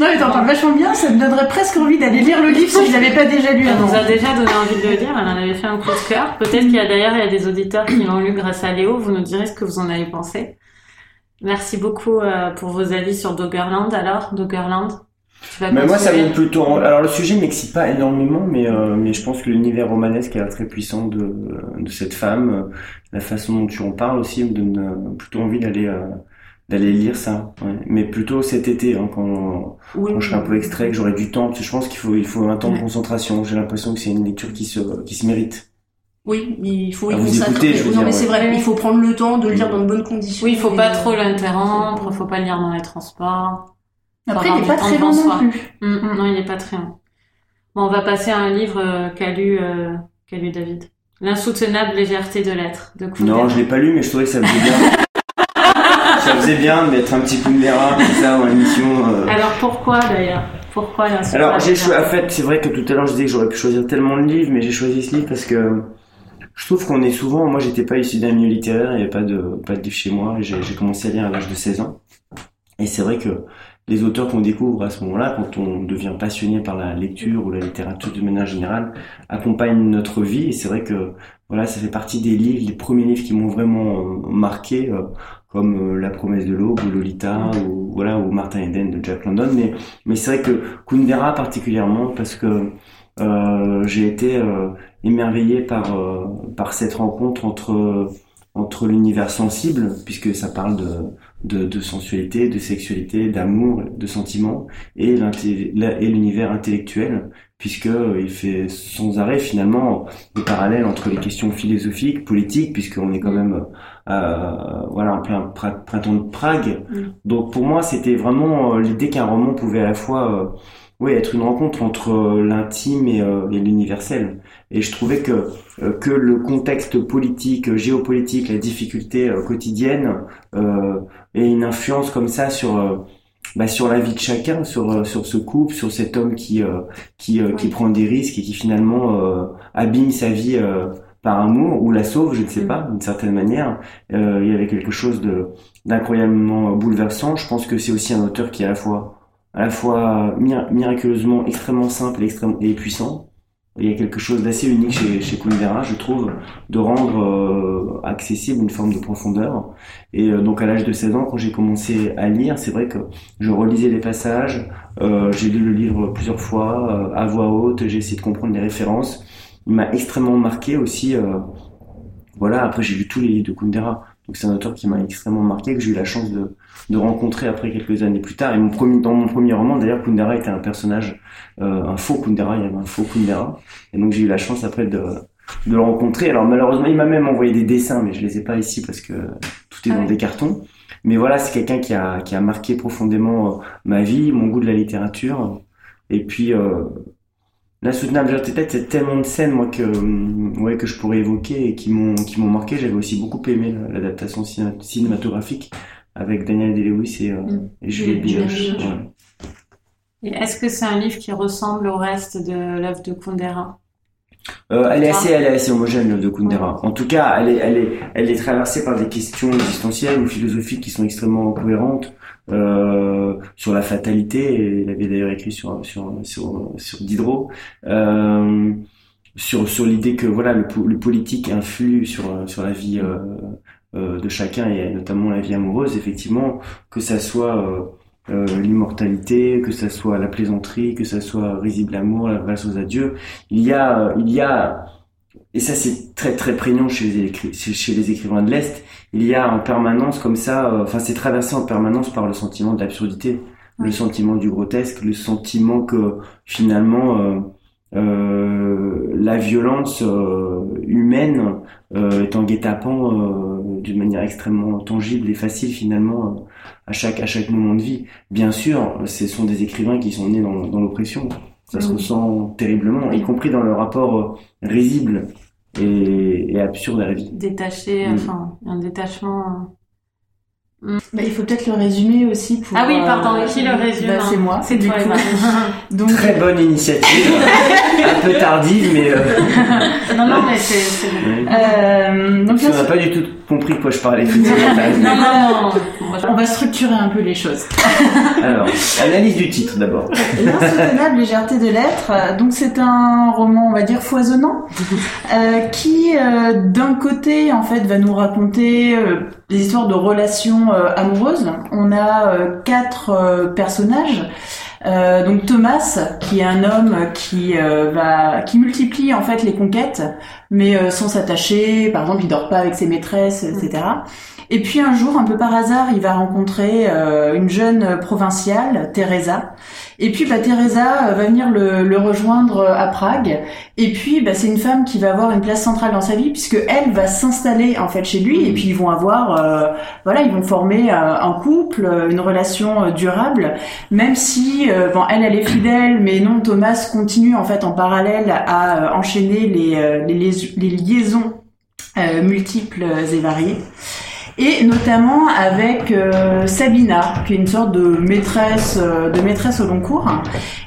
mais t'en parles vachement bien, ça me donnerait presque envie d'aller lire le livre si je l'avais pas déjà lu Elle avant. nous a déjà donné envie de le lire, elle en avait fait un coup de cœur. Peut-être qu'il y a d'ailleurs il y a des auditeurs qui l'ont lu grâce à Léo, vous nous direz ce que vous en avez pensé. Merci beaucoup euh, pour vos avis sur Doggerland alors, Doggerland? Mais moi, ça vient plutôt. en- Alors, le sujet m'excite pas énormément, mais euh, mais je pense que l'univers romanesque l'air très puissant de de cette femme. La façon dont tu en parles aussi me donne euh, plutôt envie d'aller euh, d'aller lire ça. ouais. Mais plutôt cet été, hein, quand Oui. quand je serai un peu extrait, que j'aurai du temps. Parce que je pense qu'il faut il faut un temps de concentration. J'ai l'impression que c'est une lecture qui se qui se mérite. Oui, il faut y Ah, consacrer. non, dire, mais c'est ouais. vrai, il faut prendre le temps de le lire dans de bonnes conditions. Oui, il faut pas trop l'interrompre, faut pas le lire dans les transports. Après, il est pas très long non plus. Hum, Non, il est pas très long. Bon, on va passer à un livre euh, qu'a lu, euh, qu'a lu David. L'insoutenable légèreté de l'être. Non, je l'ai pas lu, mais je trouvais que ça faisait bien. ça faisait bien de mettre un petit Kundera comme ça en émission. euh. Alors pourquoi d'ailleurs? Pourquoi l'insoutenable Alors, j'ai choisi, en fait, c'est vrai que tout à l'heure je disais que j'aurais pu choisir tellement de livres, mais j'ai choisi ce livre parce que je trouve qu'on est souvent, moi j'étais pas issu d'un milieu littéraire, il n'y avait pas de, pas de livre chez moi, j'ai commencé à lire à l'âge de 16 ans. Et c'est vrai que les auteurs qu'on découvre à ce moment-là, quand on devient passionné par la lecture ou la littérature de manière générale, accompagnent notre vie, et c'est vrai que, voilà, ça fait partie des livres, les premiers livres qui m'ont vraiment euh, marqué, euh, comme euh, La promesse de l'aube ou Lolita ou voilà ou Martin Eden de Jack London. Mais mais c'est vrai que Kundera particulièrement parce que j'ai été émerveillé par par cette rencontre entre entre l'univers sensible puisque ça parle de de, de sensualité, de sexualité, d'amour, de sentiments et l'univers intellectuel puisque euh, il fait sans arrêt finalement des parallèles entre les questions philosophiques, politiques puisqu'on est quand même euh, voilà en plein printemps de Prague. Mm. Donc pour moi c'était vraiment euh, l'idée qu'un roman pouvait à la fois euh, oui, être une rencontre entre euh, l'intime et, euh, et l'universel. Et je trouvais que euh, que le contexte politique, géopolitique, la difficulté euh, quotidienne euh, ait une influence comme ça sur bah, sur la vie de chacun, sur sur ce couple, sur cet homme qui euh, qui euh, qui prend des risques et qui finalement euh, abîme sa vie euh, par amour ou la sauve, je ne sais Mm. pas, d'une certaine manière. Euh, il y avait quelque chose de d'incroyablement bouleversant. Je pense que c'est aussi un auteur qui est à la fois à la fois mir- miraculeusement extrêmement simple et puissant. Il y a quelque chose d'assez unique chez, Kundera, je trouve, de rendre euh, accessible une forme de profondeur. Et euh, donc à l'âge de 16 ans, quand j'ai commencé à lire, c'est vrai que je relisais les passages, euh, j'ai lu le livre plusieurs fois, à voix haute, j'ai essayé de comprendre les références. Il m'a extrêmement marqué aussi. voilà, après j'ai lu tous les livres de Kundera. Donc c'est un auteur qui m'a extrêmement marqué, que j'ai eu la chance de, de rencontrer après quelques années plus tard. Et mon premier, dans mon premier roman, d'ailleurs, Kundera était un personnage, euh, un faux Kundera, il y avait un faux Kundera. Et donc j'ai eu la chance après de, de le rencontrer. Alors malheureusement, il m'a même envoyé des dessins, mais je les ai pas ici parce que tout est Ah dans ouais. des cartons. Mais voilà, c'est quelqu'un qui a, qui a marqué profondément euh, ma vie, mon goût de la littérature. Et puis, euh, L'insoutenable de tête, c'est tellement de scènes, moi, que, hum, ouais, que je pourrais évoquer et qui m'ont, qui m'ont marqué. J'avais aussi beaucoup aimé la- l'adaptation ciné- cinématographique avec Daniel Day-Lewis et, euh, Mm. et Juliette Juliette Binoche. Ouais. Est-ce que c'est un livre qui ressemble au reste de l'œuvre de Kundera? Euh, elle est assez, elle est assez homogène l'œuvre de Kundera. En tout cas, elle est, elle est, elle est traversée par des questions existentielles ou philosophiques qui sont extrêmement cohérentes euh, sur la fatalité. Et il avait d'ailleurs écrit sur sur sur sur Diderot. Euh, sur sur l'idée que voilà le, le politique influe sur sur la vie de chacun et notamment la vie amoureuse effectivement que ça soit euh, euh, l'immortalité que ça soit la plaisanterie que ça soit risible amour la valse aux adieux il y a euh, il y a et ça c'est très très prégnant chez les, écri- chez chez les écrivains de l'Est, il y a en permanence comme ça, euh, enfin c'est traversé en permanence par le sentiment de l'absurdité, le sentiment du grotesque, le sentiment que finalement euh, euh, la violence euh, humaine euh, est en guet-apens euh, d'une manière extrêmement tangible et facile finalement euh, à chaque à chaque moment de vie. Bien sûr, ce sont des écrivains qui sont nés dans, dans l'oppression. Ça se ressent terriblement, y compris dans le rapport euh, risible et, et absurde à la vie. Détaché, Mm. enfin, un détachement. Bah, il faut peut-être le résumer aussi pour. Ah oui, euh, pardon, qui le résume bah, C'est moi. C'est du toi, coup. Donc, Très bonne initiative, un peu tardive, mais euh, Non, non, mais c'est... ouais. euh, donc Si là, on n'a pas du tout compris de quoi je parlais. Non, non, non. on va structurer un peu les choses. Alors, analyse du titre d'abord. L'insoutenable légèreté de l'être. euh, Donc c'est un roman, on va dire foisonnant, euh, qui euh, d'un côté en fait va nous raconter euh, des histoires de relations euh, amoureuses. On a euh, quatre euh, personnages. Donc Thomas, qui est un homme qui va, qui multiplie en fait les conquêtes, mais sans s'attacher. Par exemple, il dort pas avec ses maîtresses, etc. Et puis un jour, un peu par hasard, il va rencontrer une jeune provinciale, Teresa. Et puis bah, Teresa euh, va venir le, le rejoindre euh, à Prague. Et puis bah, c'est une femme qui va avoir une place centrale dans sa vie puisque elle va s'installer en fait chez lui. Et puis ils vont avoir, euh, voilà, ils vont former euh, un couple, une relation euh, durable. Même si bon, elle, elle est fidèle, mais non, Thomas continue en fait en parallèle à enchaîner les, les, les liaisons euh, multiples et variées et notamment avec euh, Sabina, qui est une sorte de maîtresse, euh, de maîtresse au long cours.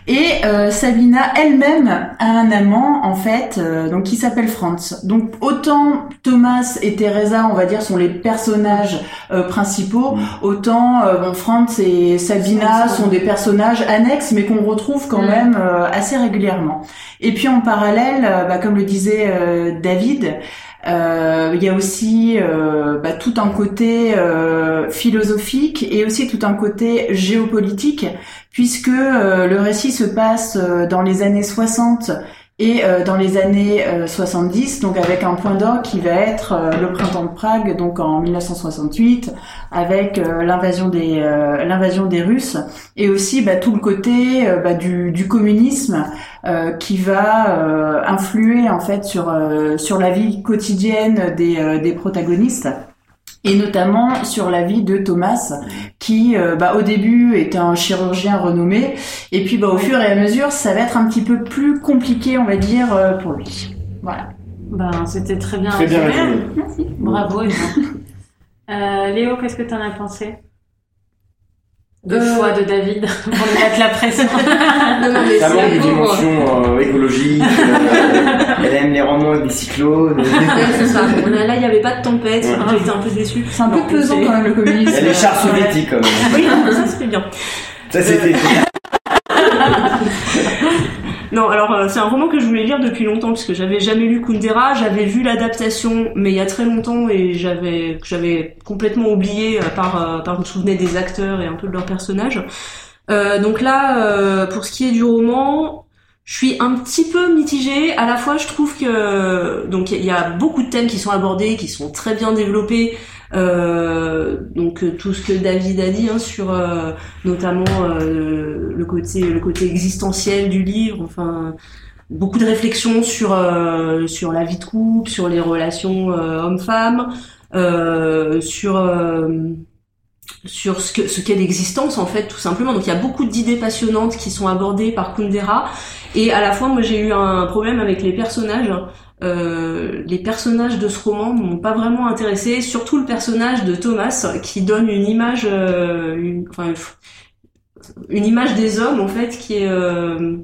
Et euh, Sabina elle-même a un amant en fait, euh, donc qui s'appelle Franz. Donc autant Thomas et Teresa, on va dire, sont les personnages euh, principaux, Mm. autant euh, bon, Franz et Sabina sont des personnages annexes, mais qu'on retrouve quand Mm. même euh, assez régulièrement. Et puis en parallèle, euh, bah, comme le disait euh, David, il y a aussi euh, bah, tout un côté euh, philosophique et aussi tout un côté géopolitique, puisque euh, le récit se passe euh, dans les années 60 et euh, dans les années euh, 70, donc avec un point d'or qui va être euh, le printemps de Prague, donc en 1968, avec euh, l'invasion des euh, l'invasion des Russes, et aussi bah, tout le côté euh, bah, du, du communisme euh, qui va euh, influer en fait sur euh, sur la vie quotidienne des euh, des protagonistes et notamment sur la vie de Thomas qui euh, bah, au début est un chirurgien renommé et puis bah, au fur et à mesure ça va être un petit peu plus compliqué on va dire euh, pour lui. Voilà. Ben, c'était très bien Très bien résumé. Bravo. Euh, Léo, qu'est-ce que t'en as pensé? De Euh, choix de David pour lui mettre la pression Non, non, mais Ça manque de c'est dimension euh, écologique. euh, elle aime les romans avec des cyclones. Ouais, c'est Là, il n'y avait pas de tempête. Ouais. J'étais un peu déçue. c'est un peu pesant c'est- quand même le communisme Il y a les chars soviétiques quand même. Oui, ça c'était bien. Ça c'était. Non, alors euh, c'est un roman que je voulais lire depuis longtemps puisque j'avais jamais lu Kundera, j'avais vu l'adaptation mais il y a très longtemps et j'avais j'avais complètement oublié à part euh, par me souvenais des acteurs et un peu de leurs personnages. Euh, donc là euh, pour ce qui est du roman, je suis un petit peu mitigée. À la fois, je trouve que donc il y a beaucoup de thèmes qui sont abordés, qui sont très bien développés. Euh, donc euh, tout ce que David a dit hein, sur euh, notamment le côté le côté existentiel du livre. Enfin, beaucoup de réflexions sur euh, sur la vie de couple, sur les relations euh, hommes-femmes, euh, sur sur ce que ce qu'est l'existence en fait tout simplement. Donc il y a beaucoup d'idées passionnantes qui sont abordées par Kundera et à la fois moi j'ai eu un problème avec les personnages. Euh, les personnages de ce roman m'ont pas vraiment intéressé, surtout le personnage de Thomas qui donne une image, euh, une, enfin une image des hommes en fait qui est euh,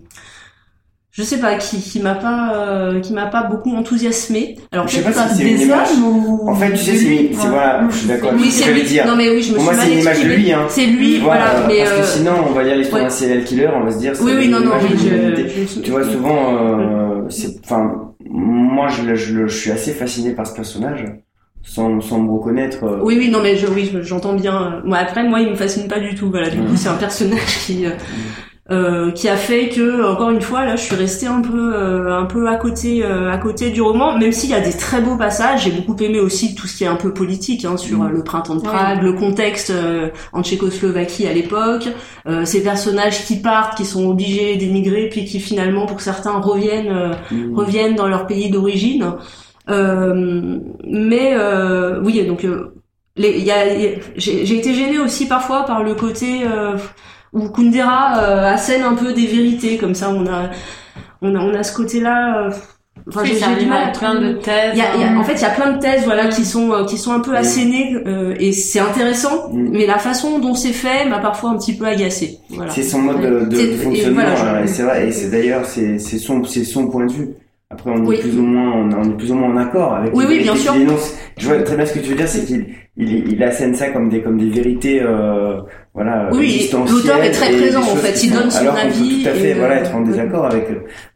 je sais pas qui qui m'a pas euh, qui m'a pas beaucoup enthousiasmé alors Je sais peut-être pas si c'est une des image. hommes ou En fait, tu sais, c'est c'est- voilà, je suis d'accord avec oui c'est lui dire. non mais oui je me Pour suis moi, mal c'est une image de lui, hein. c'est lui voilà, mais parce euh, que sinon, on va lire l'histoire ouais. d'un serial killer, on va se dire. c'est oui oui non non oui je, Tu vois, souvent, euh, c'est, enfin, moi, je, je, suis assez fasciné par ce personnage, sans, sans me reconnaître. euh, Oui, oui, non, mais je, oui, je- j'entends bien. Moi, après, moi, il me fascine pas du tout. Voilà, du coup, c'est un personnage qui, euh, euh, qui a fait que, encore une fois, là, je suis restée un peu, euh, un peu à côté, euh, à côté du roman. Même s'il y a des très beaux passages, j'ai beaucoup aimé aussi tout ce qui est un peu politique, hein, sur Mm. euh, le printemps de Prague, le contexte euh, en Tchécoslovaquie à l'époque, euh, ces personnages qui partent, qui sont obligés d'émigrer, puis qui finalement, pour certains, reviennent. euh, mm. reviennent dans leur pays d'origine. Euh, mais euh, oui, donc euh, les- il y a, y a- j'ai j'ai été gênée aussi parfois par le côté euh, où Kundera euh, assène un peu des vérités comme ça. On a on a on a ce côté-là. euh, Enfin, Oui, j'ai du mal à plein de thèses. Il y a, il y a- en fait, il y a plein de thèses, voilà, qui sont euh, qui sont un peu assénées euh, et c'est intéressant, Mm. mais la façon dont c'est fait m'a parfois un petit peu agacé. Voilà. C'est son mode de, de- de et fonctionnement, voilà, hein, et c'est vrai, et c'est d'ailleurs c'est c'est son c'est son point de vue. Après on est Oui. plus ou moins on, on est plus ou moins en accord avec Oui, les oui, bien sûr. Je vois très bien ce que tu veux dire, c'est qu'il il, il assène ça comme des comme des vérités euh, voilà Oui, existentielles l'auteur est très présent, en fait, il donne son alors qu'on peut avis tout à fait et, voilà euh, être en désaccord avec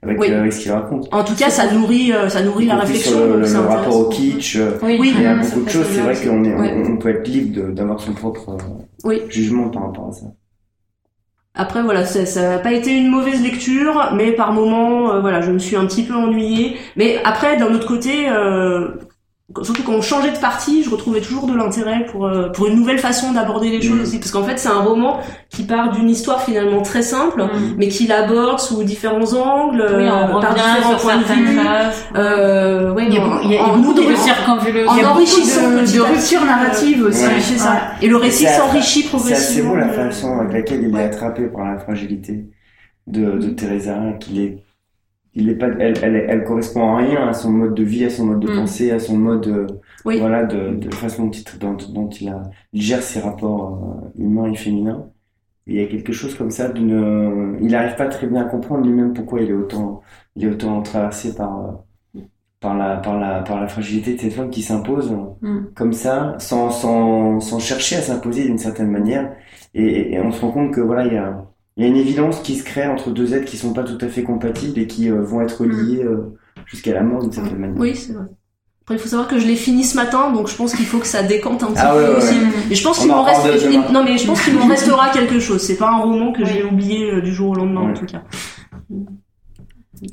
avec, Oui. euh, avec ce qu'il raconte. En tout cas, ça nourrit euh, ça nourrit la réflexion. sur le, rapport au kitsch. euh, Oui, Oui. Il y a beaucoup de ça, choses, c'est vrai qu'on est, Ouais. on, on peut être libre d'avoir son propre euh, Oui. jugement par rapport à ça. Après voilà, ça ça n'a pas été une mauvaise lecture, mais par moments, euh, voilà, je me suis un petit peu ennuyée. Mais après, d'un autre côté, euh, surtout quand on changeait de partie, je retrouvais toujours de l'intérêt pour euh, pour une nouvelle façon d'aborder les choses Mm. aussi, parce qu'en fait, c'est un roman qui part d'une histoire finalement très simple, Mm. mais qui l'aborde sous différents angles, Oui, euh, par différents points de vue. choses. Euh, ouais, Il y a en- beaucoup- il y a en beaucoup de circonvuleux. En Il y a beaucoup enrichissant de, ruptures narratives aussi. Ouais. c'est ça. Ouais. Et le récit C'est s'enrichit C'est progressivement. assez beau la façon avec laquelle il est attrapé par la fragilité de, de Teresa, qu'il est, il est pas, elle, elle, elle correspond à rien à son mode de vie, à son mode de Mm. pensée, à son mode, euh, Oui. voilà, de, de façon dont il, dont, il, a, il gère ses rapports euh, humains et féminins. Et il y a quelque chose comme ça d'une, il n'arrive pas très bien à comprendre lui-même pourquoi il est autant, il est autant traversé par, euh, par la, par la, par la fragilité de cette femme qui s'impose Mm. comme ça, sans, sans, sans chercher à s'imposer d'une certaine manière. Et, et on se rend compte que voilà, il y a, il y a une évidence qui se crée entre deux êtres qui sont pas tout à fait compatibles et qui euh, vont être liés euh, jusqu'à la mort d'une certaine manière. Oui, c'est vrai. Après, il faut savoir que je l'ai fini ce matin, donc je pense qu'il faut que ça décante un petit Ah peu ouais, ouais, aussi. ouais. Et je pense qu'il en m'en reste. Non, mais je pense qu'il m'en restera quelque chose. C'est pas un roman que j'ai oublié euh, du jour au lendemain, en tout cas.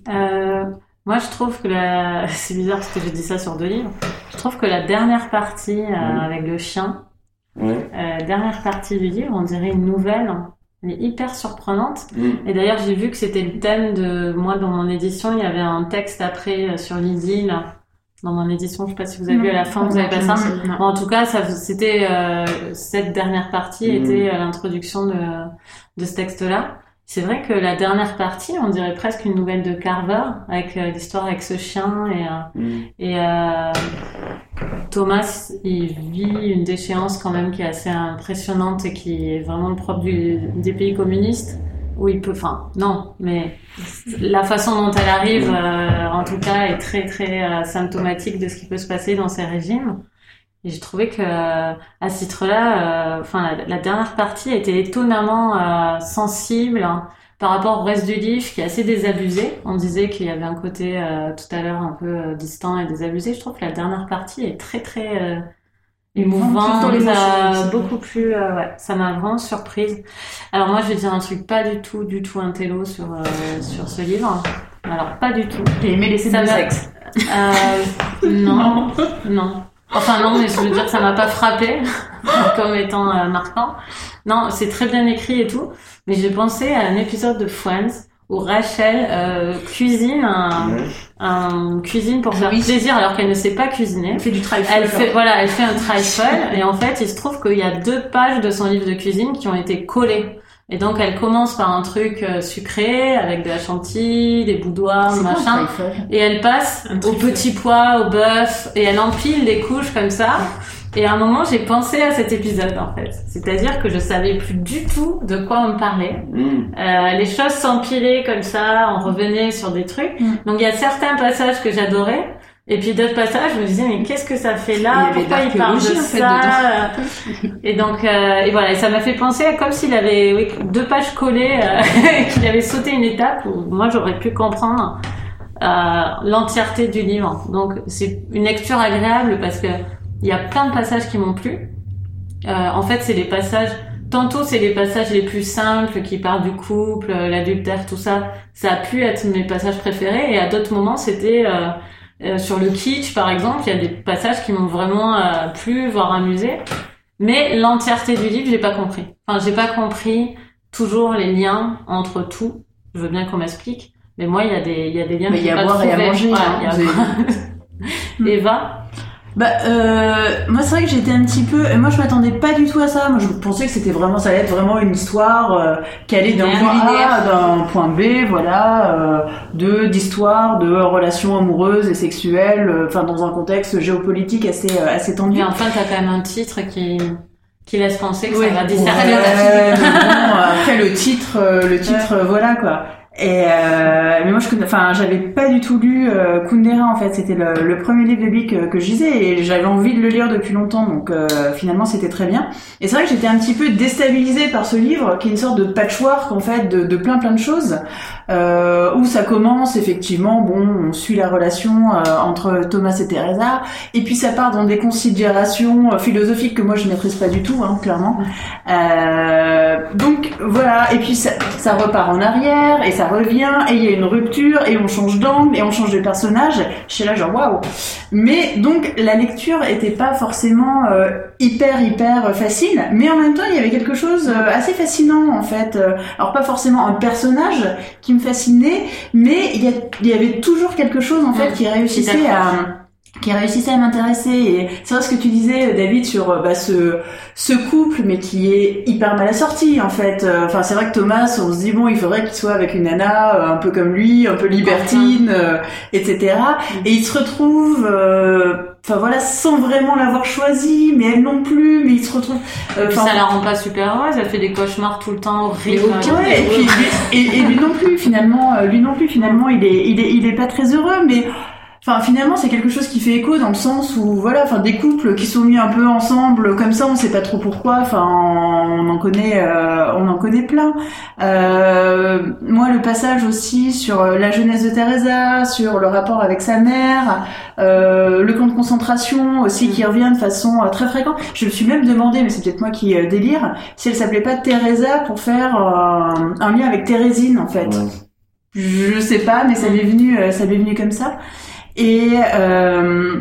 Euh, moi, je trouve que la... c'est bizarre parce que j'ai dit ça sur deux livres. Je trouve que la dernière partie euh, avec le chien, Ouais. euh, dernière partie du livre, on dirait une nouvelle. Elle est hyper surprenante. Mm. Et d'ailleurs, j'ai vu que c'était le thème de moi dans mon édition. Il y avait un texte après euh, sur l'idylle dans mon édition. Je sais pas si vous avez vu à la fin, vous avez pas ça. Bon, en tout cas, ça, c'était euh, cette dernière partie Mhm. était euh, l'introduction de, de ce texte-là. C'est vrai que la dernière partie, on dirait presque une nouvelle de Carver avec euh, l'histoire avec ce chien et euh, Mm. et euh, Thomas, il vit une déchéance quand même qui est assez impressionnante et qui est vraiment propre du, des pays communistes où il peut, enfin non, mais la façon dont elle arrive, euh, en tout cas, est très très euh, symptomatique de ce qui peut se passer dans ces régimes. Et j'ai trouvé que euh, à ce titre-là, euh, enfin la, dernière partie était étonnamment sensible hein, par rapport au reste du livre qui est assez désabusé. On disait qu'il y avait un côté euh, tout à l'heure un peu euh, distant et désabusé. Je trouve que la dernière partie est très très euh, émouvante, aussi. beaucoup plus. ouais, ça m'a vraiment surprise. Alors moi, je vais dire un truc pas du tout, du tout intello sur euh, sur ce livre. Alors pas du tout. J'ai aimé les scènes Ça de sexe. Non, non. Enfin non, mais je veux dire que ça m'a pas frappé comme étant euh, marquant. Non, c'est très bien écrit et tout, mais j'ai pensé à un épisode de Friends où Rachel euh, cuisine un, Ouais. un cuisine pour faire Oui. plaisir alors qu'elle ne sait pas cuisiner. Elle fait du trifle. Elle fait, voilà, elle fait un trifle et en fait, il se trouve qu'il y a deux pages de son livre de cuisine qui ont été collées. Et donc, elle commence par un truc euh, sucré avec de la chantilly, des boudoirs, quoi, machin. Et elle passe au petit pois, au bœuf, et elle empile des couches comme ça. Et à un moment, j'ai pensé à cet épisode, en fait. C'est-à-dire que je savais plus du tout de quoi on me parlait. Mm. Euh, les choses s'empilaient comme ça, on revenait sur des trucs. Mm. Donc il y a certains passages que j'adorais. Et puis d'autres passages, je me disais, mais qu'est-ce que ça fait là Il Pourquoi il parle de ça Et donc, euh, et voilà, et ça m'a fait penser à comme s'il avait oui, deux pages collées, euh, qu'il avait sauté une étape où moi j'aurais pu comprendre euh, l'entièreté du livre. Donc c'est une lecture agréable parce que il y a plein de passages qui m'ont plu. Euh, en fait, c'est les passages. Tantôt, c'est les passages les plus simples qui parlent du couple, euh, l'adultère, tout ça. Ça a pu être mes passages préférés. Et à d'autres moments, c'était euh, sur le kitsch, par exemple. Il y a des passages qui m'ont vraiment euh, plu, voire amusé. Mais l'entièreté du livre, j'ai pas compris. Enfin, j'ai pas compris toujours les liens entre tout. Je veux bien qu'on m'explique. Mais moi, il y a des, il y a des liens Mais que il y a pas à boire et à manger. Voilà, hein, il y a. Eva, Bah, euh, moi c'est vrai que j'étais un petit peu, moi je m'attendais pas du tout à ça. Moi je pensais que c'était vraiment, ça allait être vraiment une histoire euh, qui allait d'un point A d'un point B, voilà, euh, de d'histoire, de relations amoureuses et sexuelles, euh, enfin dans un contexte géopolitique assez euh, assez tendu. Mais enfin, t'as quand même un titre qui qui laisse penser que Ouais, ça va ouais, desserrer la bon, après le titre, euh, le titre, voilà quoi. Et euh, mais moi je enfin j'avais pas du tout lu euh, Kundera en fait, c'était le, le premier livre de Bic que, que je lisais et j'avais envie de le lire depuis longtemps, donc euh, finalement c'était très bien. Et c'est vrai que j'étais un petit peu déstabilisée par ce livre qui est une sorte de patchwork en fait de, de plein plein de choses euh, où ça commence effectivement, bon, on suit la relation euh, entre Thomas et Teresa, et puis ça part dans des considérations euh, philosophiques que moi je maîtrise pas du tout, hein, clairement. Donc voilà, et puis ça, ça repart en arrière, et ça revient, et il y a une rupture, et on change d'angle, et on change de personnage. Je suis là genre waouh. Mais donc la lecture était pas forcément euh, hyper hyper facile, mais en même temps il y avait quelque chose euh, assez fascinant en fait. Euh, Alors pas forcément un personnage qui me fascinait, mais il y, a- il y avait toujours quelque chose en fait Mm. qui réussissait à qui réussissait à m'intéresser. Et c'est vrai ce que tu disais David sur euh, bah, ce ce couple mais qui est hyper mal assorti en fait. Euh, enfin c'est vrai que Thomas on se dit bon il faudrait qu'il soit avec une nana euh, un peu comme lui un peu libertine euh, etc et il se retrouve euh, enfin voilà sans vraiment l'avoir choisi mais elle non plus mais il se retrouve euh, puis ça la rend pas super heureuse, elle fait des cauchemars tout le temps horribles. Ouais, et puis lui, et, et lui non plus finalement, lui non plus finalement, il est, il est, il est pas très heureux, mais enfin finalement c'est quelque chose qui fait écho dans le sens où voilà, enfin des couples qui sont mis un peu ensemble comme ça, on sait pas trop pourquoi, enfin on en connaît, euh, on en connaît plein. Euh, moi le passage aussi sur euh, la jeunesse de Teresa, sur le rapport avec sa mère, euh, le camp de concentration aussi qui revient de façon euh, très fréquente. Je me suis même demandé, mais c'est peut-être moi qui euh, délire, si elle s'appelait pas Teresa pour faire un lien avec Thérésine en fait. Ouais. Je sais pas, mais ça m'est venu, ça m'est venu comme ça. Et euh,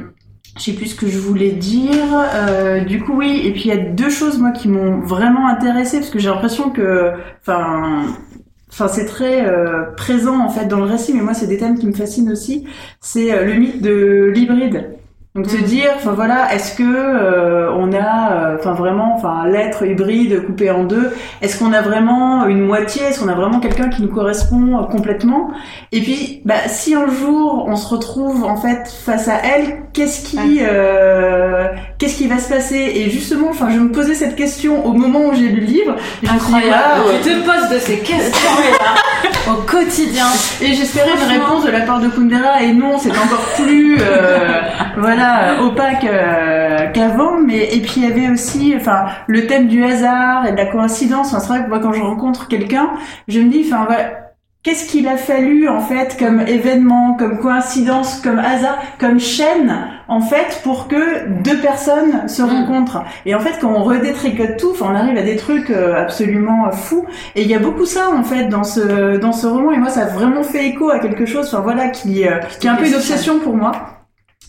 je sais plus ce que je voulais dire. Euh, du coup, oui. Et puis il y a deux choses moi qui m'ont vraiment intéressée parce que j'ai l'impression que, enfin. Enfin, c'est très euh, présent en fait dans le récit, mais moi c'est des thèmes qui me fascinent aussi. C'est euh, le mythe de l'hybride. Donc se Mhm. dire, enfin voilà, est-ce que euh, on a, euh, enfin vraiment, enfin l'être hybride coupé en deux, est-ce qu'on a vraiment une moitié, est-ce qu'on a vraiment quelqu'un qui nous correspond euh, complètement? Et puis, bah si un jour on se retrouve en fait face à elle, qu'est-ce qui, euh, qu'est-ce qui va se passer? Et justement, enfin je me posais cette question au moment où j'ai lu le livre. Et je me suis dit, Incroyable. Tu te poses de ces questions là, au quotidien. Et j'espérais une réponse de la part de Kundera et non, c'est encore plus euh, voilà opaque euh, qu'avant. Mais et puis il y avait aussi enfin le thème du hasard et de la coïncidence. Enfin, c'est vrai que moi quand je rencontre quelqu'un, je me dis enfin voilà. Qu'est-ce qu'il a fallu en fait comme événement, comme coïncidence, comme hasard, comme chaîne en fait pour que deux personnes se Mm. rencontrent Et en fait quand on redétricote tout, on arrive à des trucs euh, absolument euh, fous et il y a beaucoup ça en fait dans ce dans ce roman et moi ça a vraiment fait écho à quelque chose enfin voilà qui euh, qui est un peu une obsession pour moi.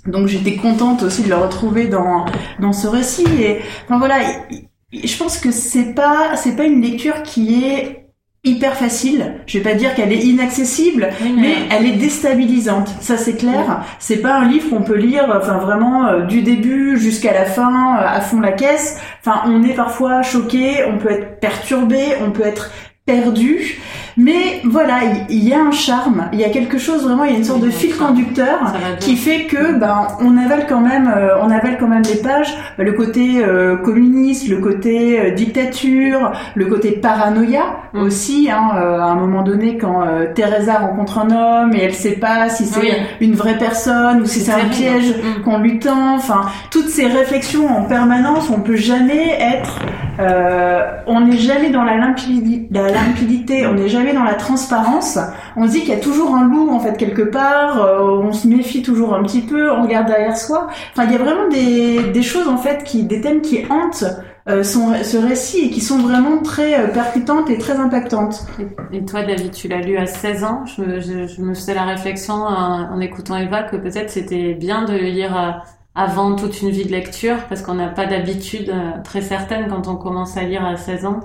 Donc j'étais contente aussi de le retrouver dans dans ce récit et enfin voilà, il- il- je pense que c'est pas c'est pas une lecture qui est hyper facile. Je vais pas dire qu'elle est inaccessible, Oui, mais elle est déstabilisante. Ça c'est clair. C'est pas un livre qu'on peut lire, enfin vraiment euh, du début jusqu'à la fin, euh, à fond la caisse. Enfin, on est parfois choqué, on peut être perturbé, on peut être perdu. Mais voilà, il y, a un charme, il y a quelque chose vraiment, il y a une sorte de fil conducteur qui fait que ben on avale quand même euh, on avale quand même les pages le côté euh, communiste le côté euh, dictature le côté paranoïa Mm. aussi hein, euh, à un moment donné quand euh, Teresa rencontre un homme et elle sait pas si c'est Oui. une vraie personne ou si C'est un piège Mm. qu'on lui tend enfin toutes ces réflexions en permanence on peut jamais être euh, on n'est jamais dans la limpidité, la limpidité on n'est jamais dans la transparence on se dit qu'il y a toujours un loup en fait quelque part, euh, on se méfie toujours un petit peu, on regarde derrière soi. Enfin, il y a vraiment des, choses en fait qui, des thèmes qui hantent euh, son, ce récit et qui sont vraiment très euh, percutantes et très impactantes. Et toi, David, tu l'as lu à 16 ans. Je, me- faisais la réflexion en, écoutant Eva que peut-être c'était bien de lire avant toute une vie de lecture parce qu'on n'a pas d'habitude très certaine quand on commence à lire à 16 ans.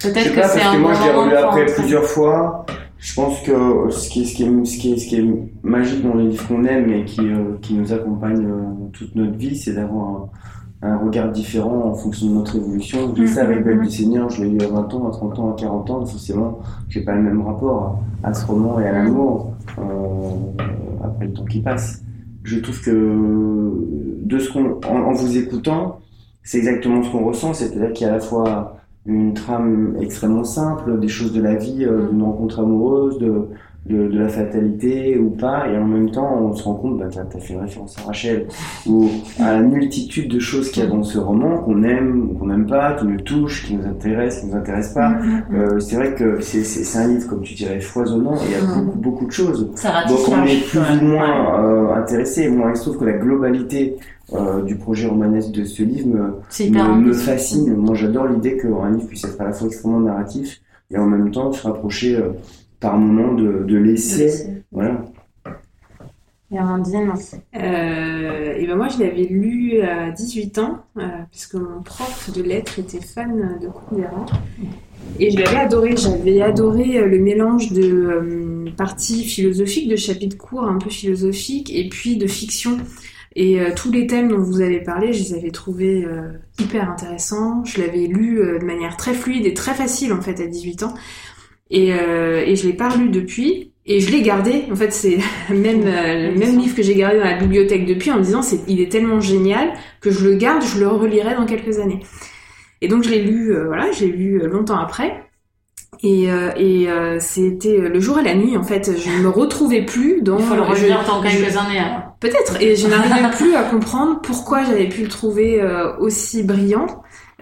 Peut-être que c'est parce un que moi bon je l'ai relu après plusieurs fois. Je pense que ce qui est, ce qui est, ce qui est, ce qui est magique dans les livres qu'on aime et qui, euh, qui nous accompagne euh, toute notre vie, c'est d'avoir un, un regard différent en fonction de notre évolution. Je dis ça avec Belle du Seigneur, je l'ai lu à 20 ans, à 30 ans, à 40 ans, forcément, j'ai pas le même rapport à, à ce roman et à l'amour euh, après le temps qui passe. Je trouve que de ce qu'on, en, en vous écoutant, c'est exactement ce qu'on ressent, c'est-à-dire qu'il y a à la fois une trame extrêmement simple, des choses de la vie, euh, d'une rencontre amoureuse, de, de, de la fatalité ou pas, et en même temps on se rend compte, bah, tu as fait référence à Rachel, ou à la multitude de choses qu'il y a dans ce roman, qu'on aime ou qu'on n'aime pas, qui nous touchent, qui nous intéressent, qui nous intéressent pas. Euh, c'est vrai que c'est un livre, comme tu dirais, foisonnant, et il y a Mm. beaucoup, beaucoup de choses. Ça Donc on est plus ou moins euh, intéressé. Moi, il se trouve que la globalité euh, du projet romanesque de ce livre me, me, fascine. Moi, j'adore l'idée qu'un livre puisse être à la fois extrêmement narratif et en même temps se rapprocher euh, par moments de, de l'essai. Voilà. Et Amandine, Euh, et ben moi, je l'avais lu à 18 ans, euh, puisque mon prof de lettres était fan de Kundera. Et je l'avais adoré. J'avais adoré euh, le mélange de euh, parties philosophiques, de chapitres courts un peu philosophiques, et puis de fiction. Et euh, tous les thèmes dont vous avez parlé, je les avais trouvés euh, hyper intéressants. Je l'avais lu euh, de manière très fluide et très facile en fait à 18 ans. Et, euh, et je l'ai pas relu depuis. Et je l'ai gardé. En fait, c'est même euh, le même livre que j'ai gardé dans la bibliothèque depuis en me disant c'est il est tellement génial que je le garde, je le relirai dans quelques années. Et donc je l'ai lu, euh, voilà, je l'ai lu euh, longtemps après. Et, euh, et euh, c'était le jour et la nuit en fait. Je ne me retrouvais plus dans. il faut le je- relire dans quelques années. Peut-être. Et je n'arrivais plus à comprendre pourquoi j'avais pu le trouver euh, aussi brillant.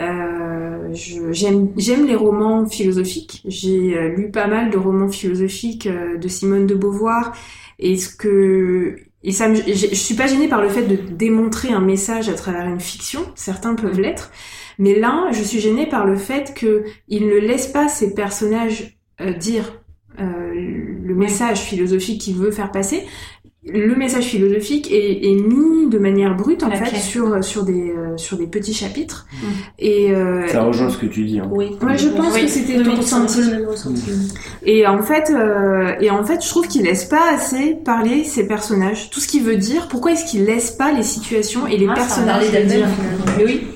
Euh, j'aime, les romans philosophiques. J'ai euh, lu pas mal de romans philosophiques euh, de Simone de Beauvoir. Et ce que et ça, je, suis pas gênée par le fait de démontrer un message à travers une fiction. Certains peuvent l'être. Mais là, je suis gênée par le fait que il ne laisse pas ses personnages dire le message philosophique qu'il veut faire passer. Le message philosophique est, est mis de manière brute en fait sur sur des euh, sur des petits chapitres Mm. et euh, Ça rejoint ce que tu dis. Hein. Oui. Ouais, je pense Oui. que c'était le même ressenti. Et en fait, euh, et en fait, je trouve qu'il laisse pas assez parler ses personnages. Tout ce qu'il veut dire. Pourquoi est-ce qu'il laisse pas les situations et les Ah, ça personnages Parler le dire. Mais oui,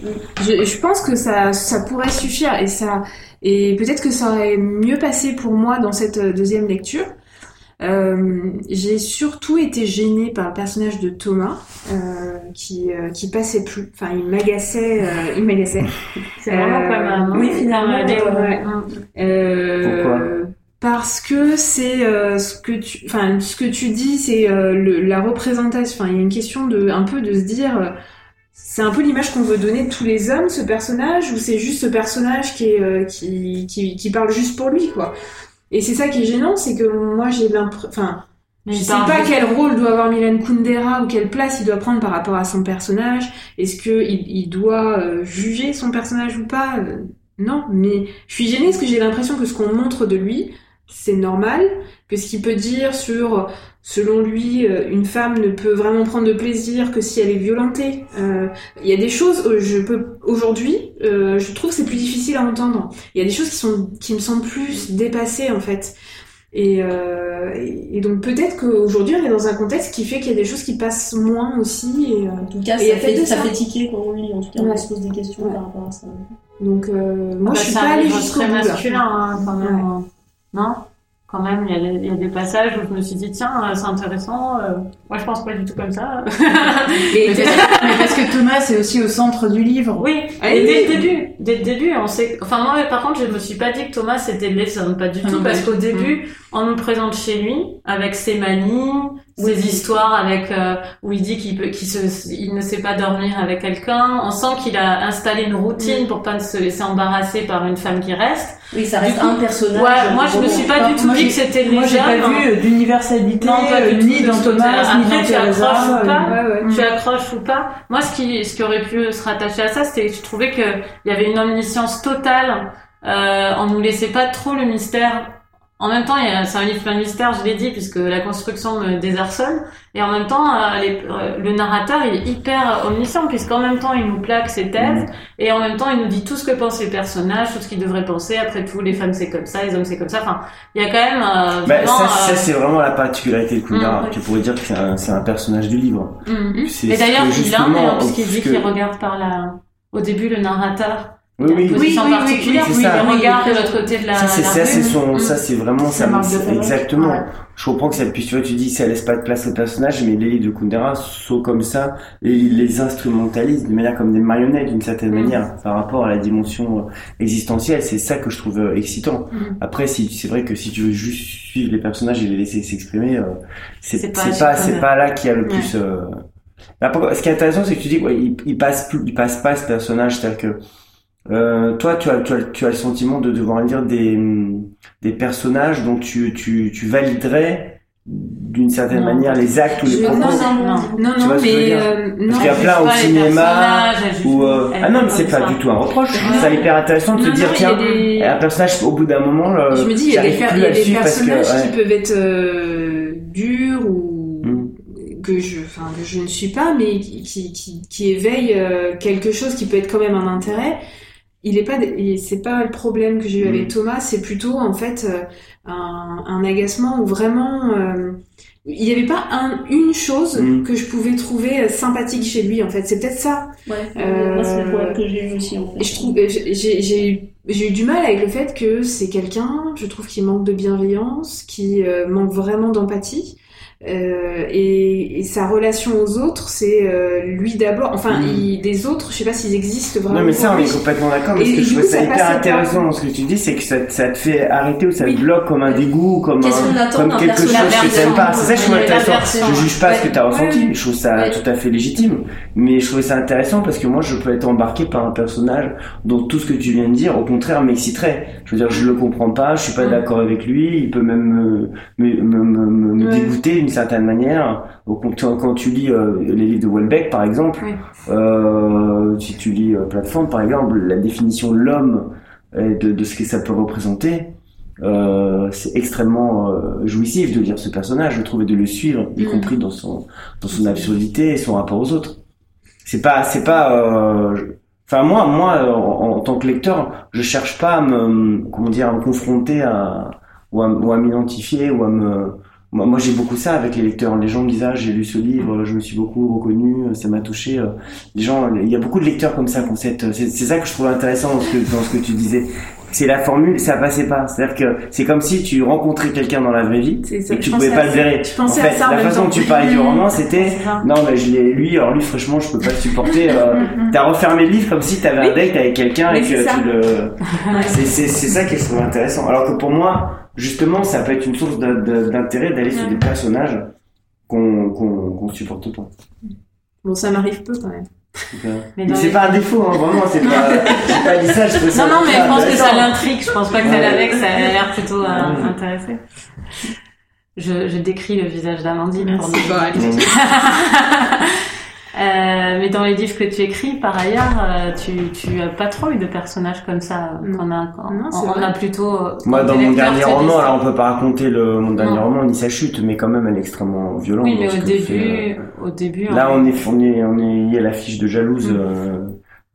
je, je pense que ça, ça pourrait suffire et ça, et peut-être que ça aurait mieux passé pour moi dans cette euh, deuxième lecture. Euh, j'ai surtout été gênée par le personnage de Thomas, euh, qui, euh, qui passait plus. Enfin, il m'agaçait, euh, il m'agaçait. C'est vraiment Euh, pas mal. hein. oui, finalement, Ouais, ouais. ouais. Euh, Pourquoi? Parce que c'est euh, ce que tu, enfin, ce que tu dis, c'est euh, le- la représentation. Enfin, il y a une question de, un peu de se dire. euh, c'est un peu l'image qu'on veut donner de tous les hommes, ce personnage, ou c'est juste ce personnage qui, est, euh, qui, qui, qui parle juste pour lui, quoi? Et c'est ça qui est gênant, c'est que moi j'ai l'impression, enfin, je sais pas quel rôle doit avoir Milan Kundera ou quelle place il doit prendre par rapport à son personnage. Est-ce que il, il doit euh, juger son personnage ou pas? Euh, Non, mais je suis gênée parce que j'ai l'impression que ce qu'on montre de lui, c'est normal, que ce qu'il peut dire sur, selon lui, euh, une femme ne peut vraiment prendre de plaisir que si elle est violentée. Euh, Il y a des choses, euh, je peux aujourd'hui, euh, je trouve que c'est plus difficile à entendre. Il y a des choses qui sont, qui me semblent plus dépassées en fait. Et, euh, donc peut-être qu'aujourd'hui on est dans un contexte qui fait qu'il y a des choses qui passent moins aussi. Et, En tout cas, Et il y a ça peut-être fait, ça ça. fait tiquer quand on lit. En tout cas, Ouais. on se pose des questions Ouais. par rapport à ça. donc euh, moi Bah, je suis pas allée jusqu'au bout masculin hein, quand même. Non? Quand même, il y, a il y a des passages où je me suis dit, tiens, euh, c'est intéressant. euh, moi, je pense pas du tout comme ça. Et- Mais parce, que Thomas est aussi au centre du livre. oui, Ah et oui. dès le début, dès le début, on sait. Enfin, moi, par contre, je me suis pas dit que Thomas c'était Lesson, pas du Ah tout, parce qu'au début, on nous présente chez lui avec ses manies, ses histoires avec euh, où il dit qu'il peut, qu'il se, il ne sait pas dormir avec quelqu'un. On sent qu'il a installé une routine pour pas se laisser embarrasser par une femme qui reste. Oui, ça reste coup, un personnage. Ouais, moi, je me suis pas du tout dit que c'était Moi, j'ai pas vu euh, d'universalité Non, euh, ni dans Thomas, ni dans tu accroches ou pas tu accroches ou pas. Moi, ce qui, ce qui aurait pu se rattacher à ça, c'était que je trouvais que il y avait une omniscience totale. Euh, on nous laissait pas trop le mystère en même temps, c'est un livre plein de mystères, je l'ai dit, puisque la construction me désarçonne. Et en même temps, euh, les- euh, le narrateur, il est hyper omniscient, puisqu'en même temps, il nous plaque ses thèses, et en même temps, il nous dit tout ce que pensent les personnages, tout ce qu'ils devraient penser. Après tout, les femmes, c'est comme ça, les hommes, c'est comme ça. Enfin, il y a quand même euh, Bah, vraiment... ça, ça euh, c'est vraiment la particularité de Kundera. Mm. Tu pourrais dire que c'est un, personnage du livre. C'est Et d'ailleurs, il a, puisqu'il dit qu'il regarde par la... Au début, le narrateur, Oui, oui. Oui, oui, oui, particulière, oui, oui, c'est ça. il regarde de Oui, l'autre côté de la, Ça, c'est la ça, c'est son, ça, c'est vraiment Sa ça. Exactement. Ouais. Je comprends que ça, puis tu vois, tu dis, ça laisse pas de place au personnage, mais les livres de Kundera sont comme ça, et il les instrumentalise de manière comme des marionnettes, d'une certaine Mm. manière, par rapport à la dimension euh, existentielle. C'est ça que je trouve euh, excitant. Mm. Après, si, c'est vrai que si tu veux juste suivre les personnages et les laisser s'exprimer, euh, c'est C'est c'est pas pas, c'est bien. pas là qu'il y a le Ouais. plus, euh... Après, ce qui est intéressant, c'est que tu dis, ouais, il, il passe plus, il passe pas ce personnage, c'est-à-dire que, euh, toi, tu as, tu as, tu as le sentiment de devoir lire des, des personnages dont tu, tu, tu validerais d'une certaine Non. manière les actes ou les Je- propos. non, non. Non, Tu non, vois ce que je veux mais dire euh, non. Parce qu'il y a plein au cinéma ou euh, ah non, mais c'est pas du tout un reproche. Je trouve Non. ça hyper intéressant de Non, se dire tiens, des- un personnage au bout d'un moment, euh, Je me dis, il y a des, y a que personnages ouais. qui peuvent être euh, durs ou Mm. que je, enfin, que je ne suis pas, mais qui, qui, qui, qui éveillent euh, quelque chose qui peut être quand même un intérêt. Il est pas, c'est pas le problème que j'ai eu Mm. avec Thomas, c'est plutôt en fait euh, un, un agacement où vraiment euh, il n'y avait pas un, une chose Mm. que je pouvais trouver euh, sympathique chez lui. En fait, c'est peut-être ça. Ouais, Euh, c'est le problème que j'ai eu aussi en fait. Et je trouve, j'ai, j'ai eu, du mal avec le fait que c'est quelqu'un, je trouve, qui manque de bienveillance, qui euh, manque vraiment d'empathie. Euh, et, et sa relation aux autres, c'est euh, lui d'abord. Enfin, Mm. il- des autres, je sais pas s'ils existent vraiment. Non mais ça on est complètement d'accord mais Et ce que je trouve ça hyper intéressant dans ce que tu dis c'est que ça, ça te fait arrêter ou ça Oui. te bloque comme un dégoût comme un- quelque chose que t'aimes pas c'est ça que je trouve intéressant je juge pas ce que t'as ressenti Ouais. je trouve ça Ouais. tout à fait légitime mais je trouvais ça intéressant parce que moi je peux être embarqué par un personnage dont tout ce que tu viens de dire au contraire m'exciterait je veux dire je le comprends pas je suis pas Mm. d'accord avec lui il peut même me, me, me, me, me Ouais. dégoûter d'une certaine manière quand tu lis euh, les livres de Welbeck par exemple euh, si tu lis euh, Plateforme par exemple la définition de l'homme et de, de ce que ça peut représenter euh, c'est extrêmement euh, jouissif de lire ce personnage je trouve et de le suivre y Mm. compris dans son dans son absurdité et son rapport aux autres c'est pas c'est pas euh, je- enfin moi moi en, en tant que lecteur je cherche pas à me comment dire à me confronter à ou à, ou à m'identifier ou à me moi, moi j'ai beaucoup ça avec les lecteurs. Les gens me disent ah j'ai lu ce livre je me suis beaucoup reconnu ça m'a touché. Les gens il y a beaucoup de lecteurs comme ça ont cette c'est c'est ça que je trouve intéressant dans ce que dans ce que tu disais. C'est la formule ça passait pas. C'est à dire que c'est comme si tu rencontrais quelqu'un dans la vraie vie et que tu pouvais pas le verrer. En fait ça la façon dont tu parlais du roman c'était non, mais je l'ai lui, alors lui, franchement, je peux pas le supporter. Euh, T'as refermé le livre comme si t'avais un date avec quelqu'un et que tu le. C'est c'est c'est ça qui est trouve intéressant. Alors que pour moi, justement, ça peut être une source d'in- d'in- d'intérêt d'aller sur des personnages qu'on qu'on qu'on supporte pas. Bon, ça m'arrive peu quand même. Mais c'est les- pas un défaut, hein, vraiment. C'est pas. Pas dit ça. Je trouve ça. Non, non, mais je pense que ça l'intrigue. Je pense pas que ça que ça a l'air plutôt euh, intéressé. Je, je décris le visage d'Amandine pour nous. Euh, mais dans les livres que tu écris, par ailleurs, euh, tu, tu as pas trop eu de personnages comme ça. Non. qu'on a, qu'on- Non, c'est on, on a plutôt. Moi, dans mon dernier roman, alors on peut pas raconter le, mon dernier Non. roman ni sa chute, mais quand même, elle est extrêmement violente. Oui, mais au début, fait, euh, au début. Là, on- on est, on est, on est lié à l'affiche de Jalouse, Mm. euh,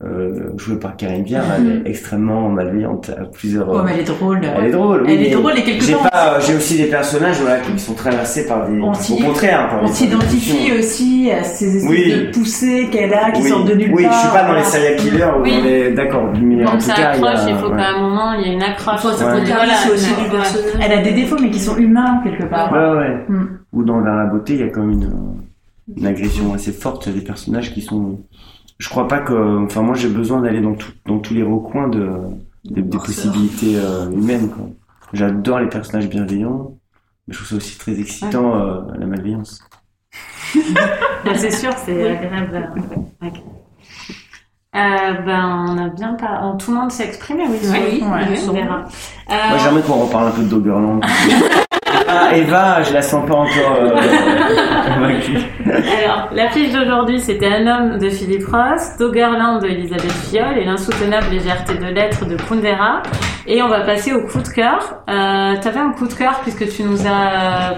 euh, jouée par Karine Viard. Elle est extrêmement malveillante à plusieurs. Oh, euh, mais elle est drôle. elle est drôle. oui, Elle est drôle et quelque J'ai part, pas, euh, j'ai aussi des personnages voilà qui sont traversés par des. On Au contraire. par On s'identifie aussi à ces espèces Oui. de poussées qu'elle a qui Oui, sortent de nulle oui, part. je suis pas dans les serial killers ou Oui. dans les. D'accord, mais en Donc tout ça cas, il y a- accroche, il faut ouais. qu'à un moment, il y ait une accroche. Faut Ouais. ouais. Voilà, aussi ouais. du personnage. Elle a des défauts, mais qui sont humains quelque part. Ouais, ouais. Mm. Ou dans Vers la beauté, il y a quand même une, une agression assez forte des personnages qui sont. Je crois pas que. Enfin, moi, j'ai besoin d'aller dans, tout, dans tous les recoins de, des, des possibilités euh, humaines. quoi. J'adore les personnages bienveillants, mais je trouve ça aussi très excitant euh, la malveillance. Bah, c'est sûr, c'est agréable. euh. Euh, ben, on a bien pas, on- tout le monde s'est exprimé, oui. sur- Oui, on verra. Euh, Moi, j'aimerais qu'on reparle un peu de Doggerland. Ah, Eva, je la sens pas encore euh, convaincue. Alors, la fiche d'aujourd'hui, c'était Un homme de Philippe Ross, Doggerland de Elisabeth Fiol et L'insoutenable légèreté de l'être de Kundera. Et on va passer au coup de cœur. Euh, T'avais un coup de cœur puisque tu nous as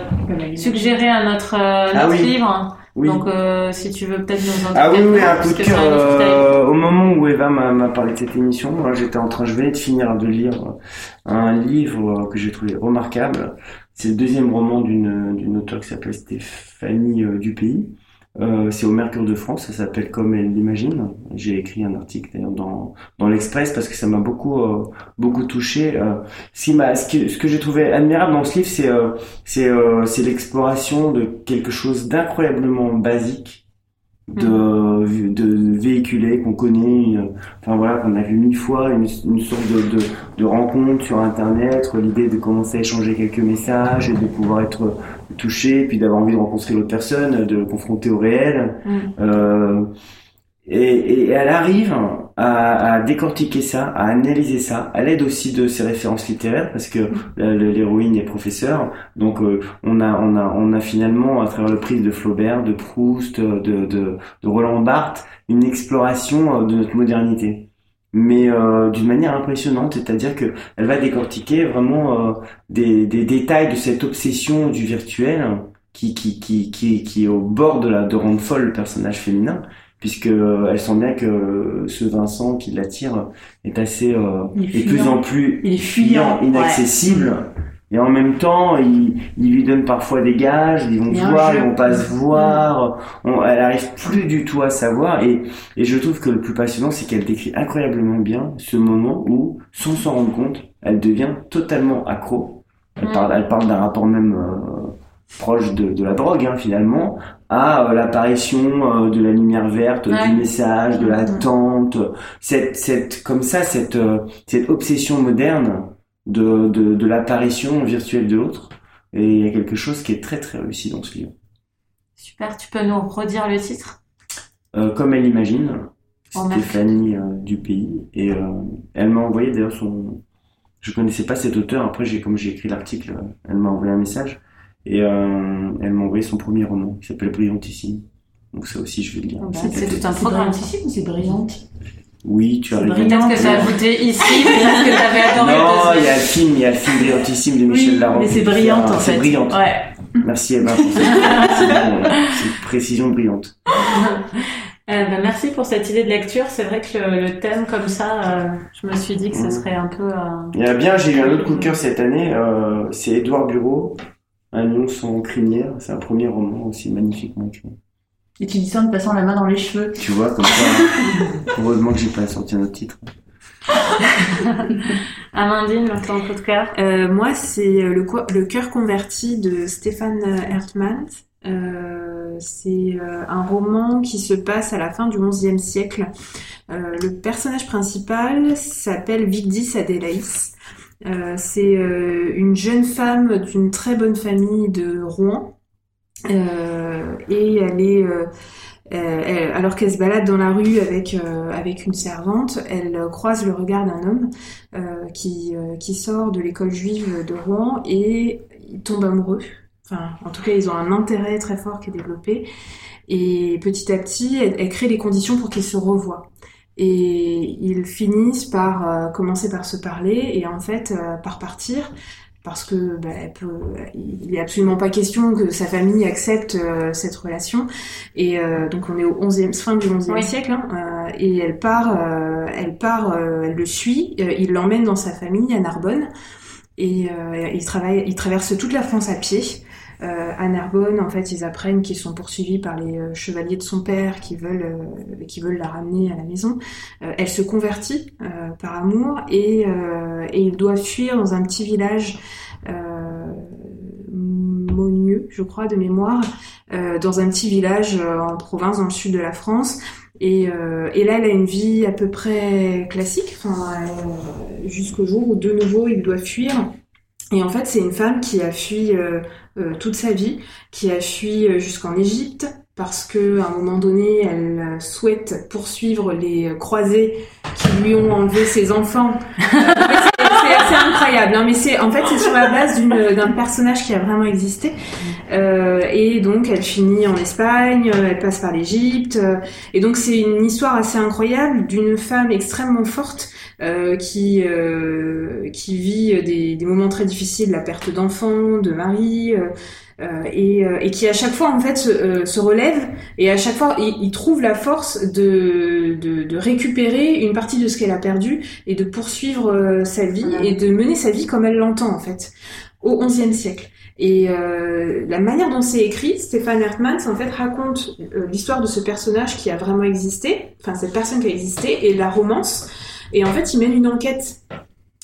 suggéré un autre, euh, Ah oui. livre. Oui. Donc, euh, si tu veux peut-être nous en dire Ah oui, oui, un coup de cœur. euh, au moment où Eva m'a parlé de cette émission, moi, j'étais en train, je venais de finir de lire un livre euh, que j'ai trouvé remarquable. C'est le deuxième roman d'une d'une auteure qui s'appelle Stéphanie euh, Dupuis. Euh, c'est au Mercure de France, ça s'appelle Comme elle l'imagine. J'ai écrit un article d'ailleurs dans dans l'Express parce que ça m'a beaucoup euh, beaucoup touché. Euh, m'a- ce que ce que j'ai trouvé admirable dans ce livre, c'est euh, c'est euh, c'est l'exploration de quelque chose d'incroyablement basique de, de véhiculer, qu'on connaît, euh, enfin voilà, qu'on a vu mille fois, une, une sorte de, de, de rencontre sur Internet, l'idée de commencer à échanger quelques messages et de pouvoir être touché, puis d'avoir envie de rencontrer l'autre personne, de le confronter au réel. Mm. Euh, et, et elle arrive à, à décortiquer ça, à analyser ça, à l'aide aussi de ses références littéraires, parce que la- le- l'héroïne est professeure, donc euh, on a on a on a finalement à travers le prisme de Flaubert, de Proust, de de, de Roland Barthes, une exploration euh, de notre modernité, mais euh, d'une manière impressionnante, c'est-à-dire que elle va décortiquer vraiment euh, des des détails de cette obsession du virtuel qui qui qui qui qui est au bord de la de rendre folle le personnage féminin puisque euh, elle sent bien que ce Vincent qui l'attire est assez euh, est de plus en plus Il est fuyant, inaccessible. Et en même temps il, il lui donne parfois des gages ils vont se voir ils vont pas se voir. On, elle arrive plus du tout à savoir. Et, et je trouve que le plus passionnant c'est qu'elle décrit incroyablement bien ce moment où sans s'en rendre compte elle devient totalement accro. Elle Mm. parle elle parle d'un rapport même euh, proche de, de la drogue hein, finalement à euh, l'apparition euh, de la lumière verte, Ouais. du message, de l'attente, cette, cette, comme ça, cette, euh, cette obsession moderne de, de, de l'apparition virtuelle de l'autre. Et il y a quelque chose qui est très très réussi dans ce livre. Super, tu peux nous redire le titre? Comme elle imagine, merci. Stéphanie du pays, et elle m'a envoyé d'ailleurs son. Je connaissais pas cet auteur. Après, j'ai comme j'ai écrit l'article, elle m'a envoyé un message et euh, elle m'a envoyé son premier roman qui s'appelle Brillantissime. Donc ça aussi, je vais le lire. Ah bah, C'est c'est tout un C'est programme. brillantissime ou c'est brillante Oui, tu as C'est raison. brillant. Peut-être que ça a ajouté ici, peut-être que t'avais adoré Non, il y a le film, il y a le film Brillantissime de Michel Oui, Larocque. mais c'est brillante en C'est fait. brillante. Ouais. Merci Eva pour cette précision, brillante. Euh, bah, merci pour cette idée de lecture. C'est vrai que le, le thème comme ça, euh, je me suis dit que ce Mhm. serait un peu... euh, Il y a bien, j'ai eu un autre coup de cœur cette année, euh, c'est Édouard Bureau, Un lion sans crinière. C'est un premier roman aussi magnifiquement écrit. Et tu dis ça en te passant la main dans les cheveux. Tu vois, comme ça, heureusement que j'ai pas sorti un autre titre. Amandine, ton coup de cœur Euh, moi, c'est euh, le, cœur converti de Stéphane Hertmann. Euh, c'est euh, un roman qui se passe à la fin du XIe siècle. Euh, le personnage principal s'appelle Vigdis Adélaïs. Euh, c'est euh, une jeune femme d'une très bonne famille de Rouen. Euh, et elle est, euh, elle- alors qu'elle se balade dans la rue avec, avec une servante, elle croise le regard d'un homme qui, qui sort de l'école juive de Rouen et ils tombent amoureux. Enfin, en tout cas, ils ont un intérêt très fort qui est développé. Et petit à petit, elle crée les conditions pour qu'ils se revoient. Et ils finissent par euh, commencer par se parler et en fait euh, par partir parce que bah, elle peut, il est absolument pas question que sa famille accepte euh, cette relation. Et euh, donc on est au 11e, fin du 11e Oui. siècle, hein, euh, et elle part, euh, elle part, euh, elle le suit, euh, il l'emmène dans sa famille à Narbonne, et euh, il travaille, il traverse toute la France à pied. Euh, à Narbonne, en fait, ils apprennent qu'ils sont poursuivis par les euh, chevaliers de son père qui veulent, euh, qui veulent la ramener à la maison. Euh, elle se convertit euh, par amour et, et ils doivent fuir dans un petit village Monieux, je crois, de mémoire, dans un petit village en province, dans le sud de la France. Et, euh, et là, elle a une vie à peu près classique, euh, jusqu'au jour où de nouveau il doit fuir. Et en fait, c'est une femme qui a fui euh, toute sa vie, qui a fui euh, jusqu'en Égypte parce que à un moment donné, elle euh, souhaite poursuivre les euh, croisés qui lui ont enlevé ses enfants. c'est incroyable. non, mais c'est en fait c'est sur la base d'un personnage qui a vraiment existé. Euh, et donc elle finit en Espagne, euh, elle passe par l'Égypte. euh, et donc c'est une histoire assez incroyable d'une femme extrêmement forte euh, qui euh, qui vit des, des moments très difficiles, la perte d'enfants, de mari. Euh, et, euh, et qui à chaque fois en fait se, euh, se relève et à chaque fois il, il trouve la force de, de, de récupérer une partie de ce qu'elle a perdu et de poursuivre sa vie Voilà. et de mener sa vie comme elle l'entend en fait au XIe siècle. Et euh, la manière dont c'est écrit, Stéphane Hertmans en fait raconte euh, l'histoire de ce personnage qui a vraiment existé, enfin cette personne qui a existé et la romance. Et en fait, il mène une enquête.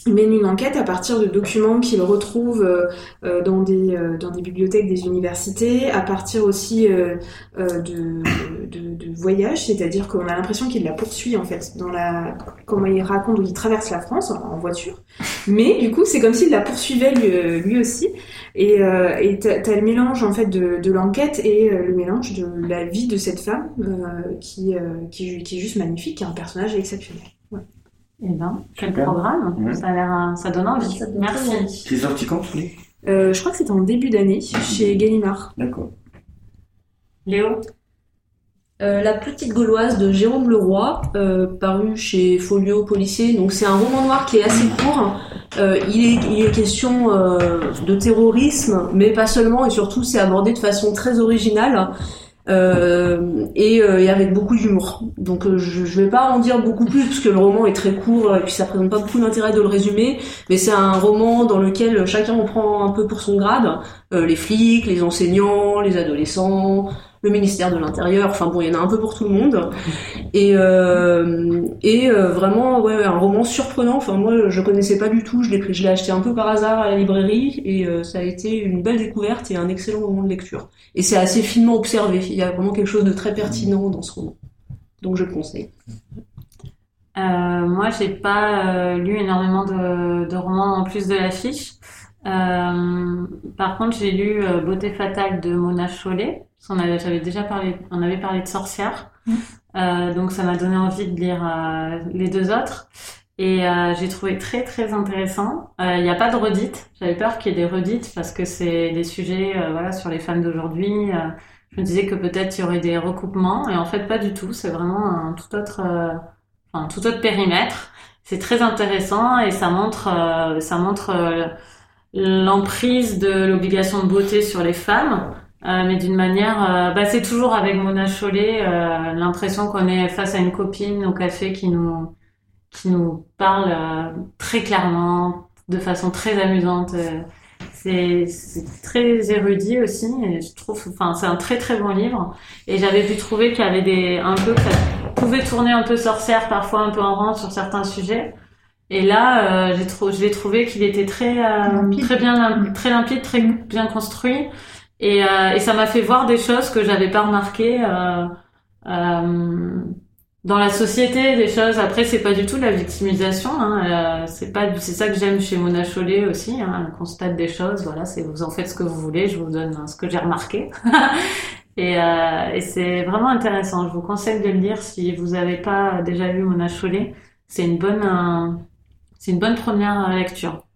Mène une enquête à partir de documents qu'il retrouve euh, euh, dans des euh, dans des bibliothèques des universités, à partir aussi euh, euh, de, de, de voyages, c'est-à-dire qu'on a l'impression qu'il la poursuit en fait dans la comment il raconte où il traverse la France en, voiture, mais du coup c'est comme s'il la poursuivait lui, euh, aussi, et t'as le mélange en fait de, de l'enquête et le mélange de la vie de cette femme qui, qui qui est juste magnifique, qui est un personnage exceptionnel. Eh ben, quel Super. programme. Ouais. Ça a l'air, euh, ça donne envie. Ça donne Merci. C'est sorti quand, Euh, je crois que c'était en début d'année chez Gallimard. D'accord. Léo? Euh, la petite gauloise de Jérôme Leroy, euh, paru chez Folio Policier. Donc c'est un roman noir qui est assez court. Euh, il, est, il est question euh, de terrorisme, mais pas seulement, et surtout c'est abordé de façon très originale. Euh, et, euh, et avec beaucoup d'humour. Donc euh, je, je vais pas en dire beaucoup plus parce que le roman est très court et puis ça présente pas beaucoup d'intérêt de le résumer. Mais c'est un roman dans lequel chacun en prend un peu pour son grade. Euh, les flics, les enseignants, les adolescents, le ministère de l'Intérieur. Enfin bon, il y en a un peu pour tout le monde. Et euh, et euh, vraiment ouais un roman surprenant. Enfin moi je connaissais pas du tout. Je l'ai acheté un peu par hasard à la librairie et euh, ça a été une belle découverte et un excellent moment de lecture. Et c'est assez finement observé. Il y a vraiment quelque chose de très pertinent dans ce roman. Donc je le conseille. Moi, j'ai pas lu énormément de, de romans en plus de l'affiche. Par contre, j'ai lu Beauté fatale de Mona Chollet. On avait, j'avais déjà parlé, on avait parlé de sorcière. Mm. Euh, donc ça m'a donné envie de lire euh, les deux autres. Et euh, j'ai trouvé très très intéressant. Euh, Il n'y a pas de redites. J'avais peur qu'il y ait des redites parce que c'est des sujets euh, voilà sur les femmes d'aujourd'hui. Euh, je me disais que peut-être il y aurait des recoupements et en fait pas du tout. C'est vraiment un tout autre euh, enfin tout autre périmètre. C'est très intéressant et ça montre euh, ça montre l'emprise de l'obligation de beauté sur les femmes, euh, mais d'une manière, euh, bah, c'est toujours avec Mona Chollet euh, l'impression qu'on est face à une copine au café qui nous qui nous parle très clairement, de façon très amusante. c'est très érudit aussi et je trouve, enfin c'est un très très bon livre. Et j'avais pu trouver qu'il y avait des un peu que ça pouvait tourner un peu sorcière parfois un peu en rang sur certains sujets. Et là j'ai je l'ai trouvé qu'il était très très bien très limpide très bien construit et, euh, et ça m'a fait voir des choses que j'avais pas remarquées euh, euh, dans la société des choses. Après c'est pas du tout la victimisation hein, c'est pas c'est ça que j'aime chez Mona Chollet aussi hein, elle constate des choses voilà c'est vous en faites ce que vous voulez je vous donne ce que j'ai remarqué. Et, c'est vraiment intéressant. Je vous conseille de le lire si vous avez pas déjà lu Mona Chollet. C'est une bonne c'est une bonne première lecture.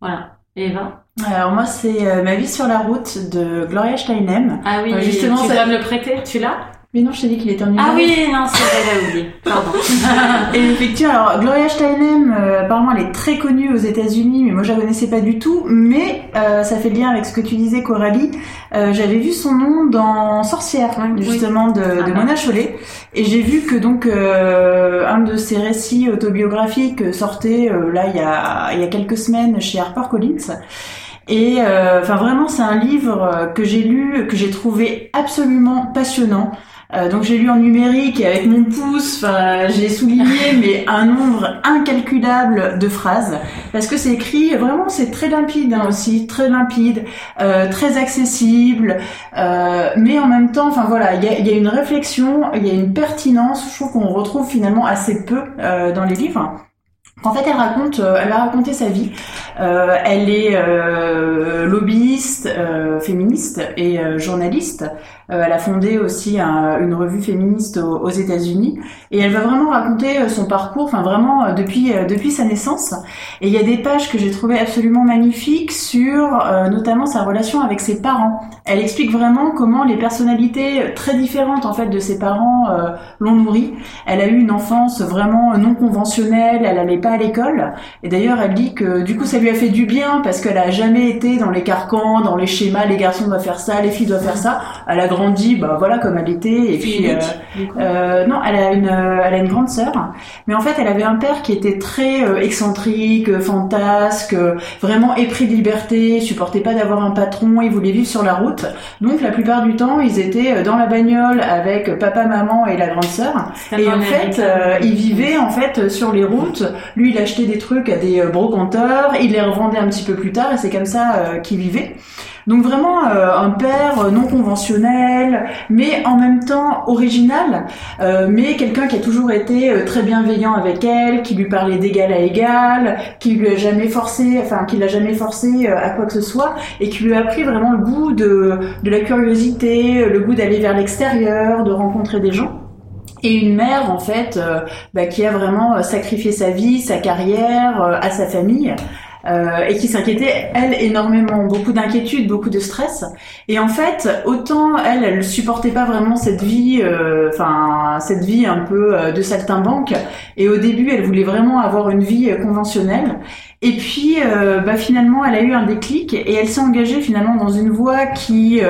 Voilà. Eva? Alors moi c'est euh, Ma vie sur la route de Gloria Steinem. ah oui Euh, justement, tu ça- me le prêter tu l'as? Mais non, je t'ai dit qu'il était en numéro. ah oui non c'est vrai oublié pardon Et effectivement, alors Gloria Steinem, euh, apparemment, elle est très connue aux États-Unis, mais moi je la connaissais pas du tout. Mais euh, ça fait le lien avec ce que tu disais, Coralie. Euh, J'avais vu son nom dans Sorcière, justement de, Ah de bah. Mona Chollet, et j'ai vu que donc euh, un de ses récits autobiographiques sortait euh, là il y a il y a quelques semaines chez HarperCollins. Et euh, enfin vraiment, c'est un livre euh, que j'ai lu, que j'ai trouvé absolument passionnant. Euh, donc j'ai lu en numérique et avec mon pouce, enfin j'ai souligné mais un nombre incalculable de phrases parce que c'est écrit vraiment c'est très limpide hein, aussi, très limpide, euh, très accessible, euh, mais en même temps, enfin voilà, il y a, y a une réflexion, il y a une pertinence, je trouve qu'on retrouve finalement assez peu euh, dans les livres. En fait, elle raconte, euh, elle va raconter sa vie. Euh, elle est euh, lobbyiste, féministe et journaliste. Euh, elle a fondé aussi un- une revue féministe aux, États-Unis et elle va vraiment raconter euh, son parcours, enfin vraiment euh, depuis depuis sa naissance. Et il y a des pages que j'ai trouvées absolument magnifiques sur notamment sa relation avec ses parents. Elle explique vraiment comment les personnalités très différentes en fait de ses parents l'ont nourrie. Elle a eu une enfance vraiment non conventionnelle, elle allait pas à l'école. Et d'ailleurs, elle dit que du coup, ça lui a fait du bien parce qu'elle a jamais été dans les carcans, dans les schémas. Les garçons doivent faire ça, les filles doivent faire ça. Grandi, bah voilà, comme elle était. Et puis, euh, euh, non, elle a une, euh, elle a une grande sœur. Mais en fait, elle avait un père qui était très excentrique, fantasque, vraiment épris de liberté, supportait pas d'avoir un patron, il voulait vivre sur la route. Donc, la plupart du temps, ils étaient dans la bagnole avec papa, maman et la grande sœur. Et en fait, euh, il vivait en fait sur les routes. Lui, il achetait des trucs à des brocanteurs, il les revendait un petit peu plus tard, et c'est comme ça euh, qu'il vivait. Donc vraiment euh, un père euh, non conventionnel, mais en même temps original, euh, mais quelqu'un qui a toujours été très bienveillant avec elle, qui lui parlait d'égal à égal, qui lui a jamais forcé, enfin qui l'a jamais forcé à quoi que ce soit, et qui lui a appris vraiment le goût de, de la curiosité, le goût d'aller vers l'extérieur, de rencontrer des gens et une mère en fait bah, qui a vraiment sacrifié sa vie, sa carrière à sa famille. Euh, et qui s'inquiétait elle énormément, beaucoup d'inquiétude, beaucoup de stress. Et en fait, autant elle, elle supportait pas vraiment cette vie, euh, enfin cette vie un peu euh, de saltimbanque. Et au début, elle voulait vraiment avoir une vie euh, conventionnelle. Et puis, euh, bah, finalement, elle a eu un déclic et elle s'est engagée finalement dans une voie qui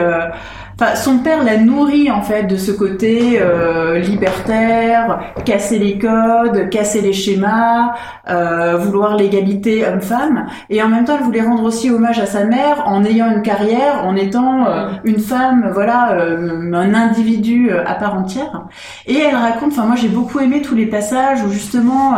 Enfin, son père l'a nourri en fait de ce côté euh, libertaire, casser les codes, casser les schémas, euh, vouloir l'égalité homme-femme, et en même temps elle voulait rendre aussi hommage à sa mère en ayant une carrière, en étant euh, une femme, voilà, euh, un individu euh, à part entière. Et elle raconte, enfin moi j'ai beaucoup aimé tous les passages où justement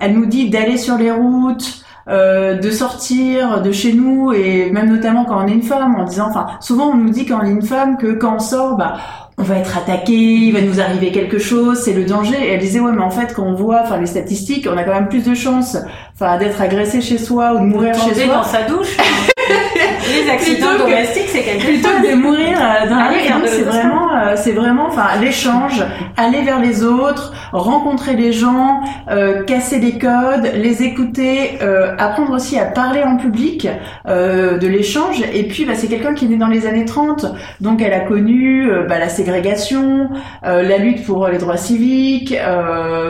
elle nous dit d'aller sur les routes euh, de sortir de chez nous et même notamment quand on est une femme en disant enfin souvent on nous dit quand on est une femme que quand on sort bah on va être attaqué, il va nous arriver quelque chose, c'est le danger. Et elle disait ouais mais en fait quand on voit enfin les statistiques, on a quand même plus de chances enfin d'être agressé chez soi ou de mourir chez soi dans sa douche. Les accidents Plutôt que- domestiques, c'est quelque plutôt que de mourir euh, dans la Aller rue. De c'est vraiment, euh, c'est vraiment, enfin l'échange, aller vers les autres, rencontrer les gens, euh, casser les codes, les écouter, euh, apprendre aussi à parler en public, euh, de l'échange. Et puis bah, c'est quelqu'un qui est né dans les années 30, donc elle a connu bah, la ségrégation, la lutte pour les droits civiques,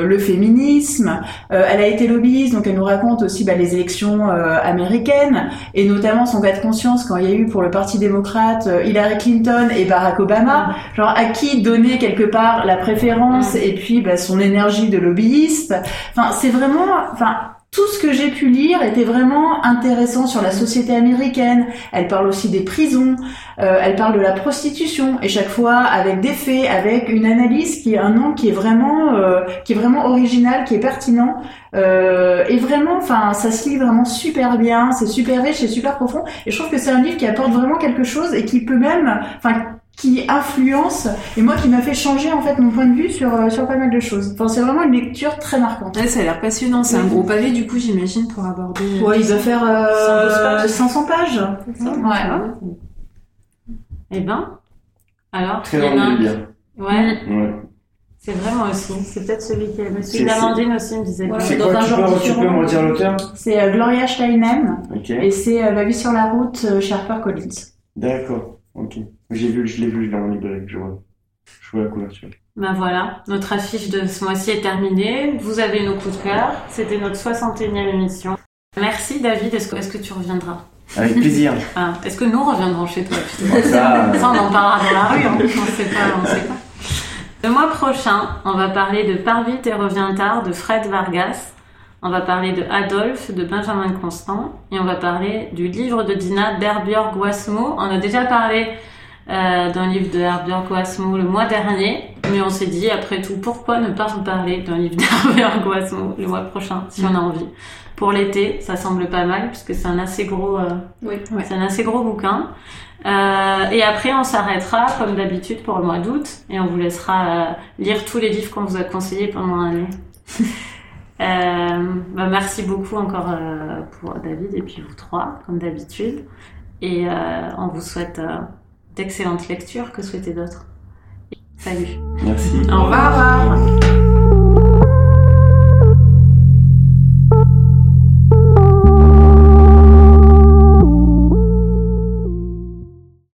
le féminisme. Elle a été lobbyiste, donc elle nous raconte aussi bah, les élections américaines et notamment son cas de conscience quand il y a eu pour le Parti démocrate euh, Hillary Clinton et Barack Obama, genre à qui donner quelque part la préférence et puis bah, son énergie de lobbyiste? Enfin, c'est vraiment, enfin. Tout ce que j'ai pu lire était vraiment intéressant sur la société américaine. Elle parle aussi des prisons, euh, elle parle de la prostitution et chaque fois avec des faits, avec une analyse qui est un nom qui est vraiment, euh, qui est vraiment original, qui est pertinent. Euh, et vraiment, enfin, ça se lit vraiment super bien, c'est super riche, c'est super profond. Et je trouve que c'est un livre qui apporte vraiment quelque chose et qui peut même, enfin, qui influence et moi qui m'a fait changer en fait mon point de vue sur euh, sur pas mal de choses. Enfin, c'est vraiment une lecture très marquante. Ouais, ça a l'air passionnant. C'est un Oui. gros pavé, du coup, j'imagine, pour aborder. euh, Ouais, il doit faire euh, 112 pages. 500 pages. Ouais. Eh ben, alors, Très un- bien. Ouais, Ouais. c'est vraiment aussi. C'est peut-être celui qui est. Mais celui d'Amandine aussi me disait. Ouais. C'est dans quoi un tu genre peux, tu différent. peux me redire l'auteur C'est euh, Gloria Steinem et c'est euh, La vie sur la route euh, chez HarperCollins. D'accord. Ok. J'ai vu, je l'ai vu, je l'ai en librairie, je vois. Je vois la couverture. Ben voilà, notre affiche de ce mois-ci est terminée. Vous avez nos coups de cœur. C'était notre 61e émission. Merci David, est-ce que, est-ce que tu reviendras? Avec plaisir. Ah, Est-ce que nous reviendrons chez toi? Plutôt Ça, Ça, on en parlera dans la rue, hein. on sait pas, on sait pas. Le mois prochain, on va parler de Pars vite et reviens tard de Fred Vargas. On va parler de Adolphe de Benjamin Constant. Et on va parler du livre de Dina d'Herbjörg Wasmo. On a déjà parlé euh, d'un livre de Herbjörg Wasmo le mois dernier. Mais on s'est dit, après tout, pourquoi ne pas reparler d'un livre d'Herbjörg Wasmo le mois prochain, si on a envie. Pour l'été, ça semble pas mal, puisque c'est un assez gros... euh, Oui. c'est un assez gros bouquin. Euh, et après, on s'arrêtera, comme d'habitude, pour le mois d'août. Et on vous laissera euh, lire tous les livres qu'on vous a conseillés pendant l'année. euh, bah, merci beaucoup encore euh, pour David et puis vous trois, comme d'habitude. Et euh, on vous souhaite euh, d'excellentes lectures. Que souhaiter d'autre Salut. Merci. Au revoir.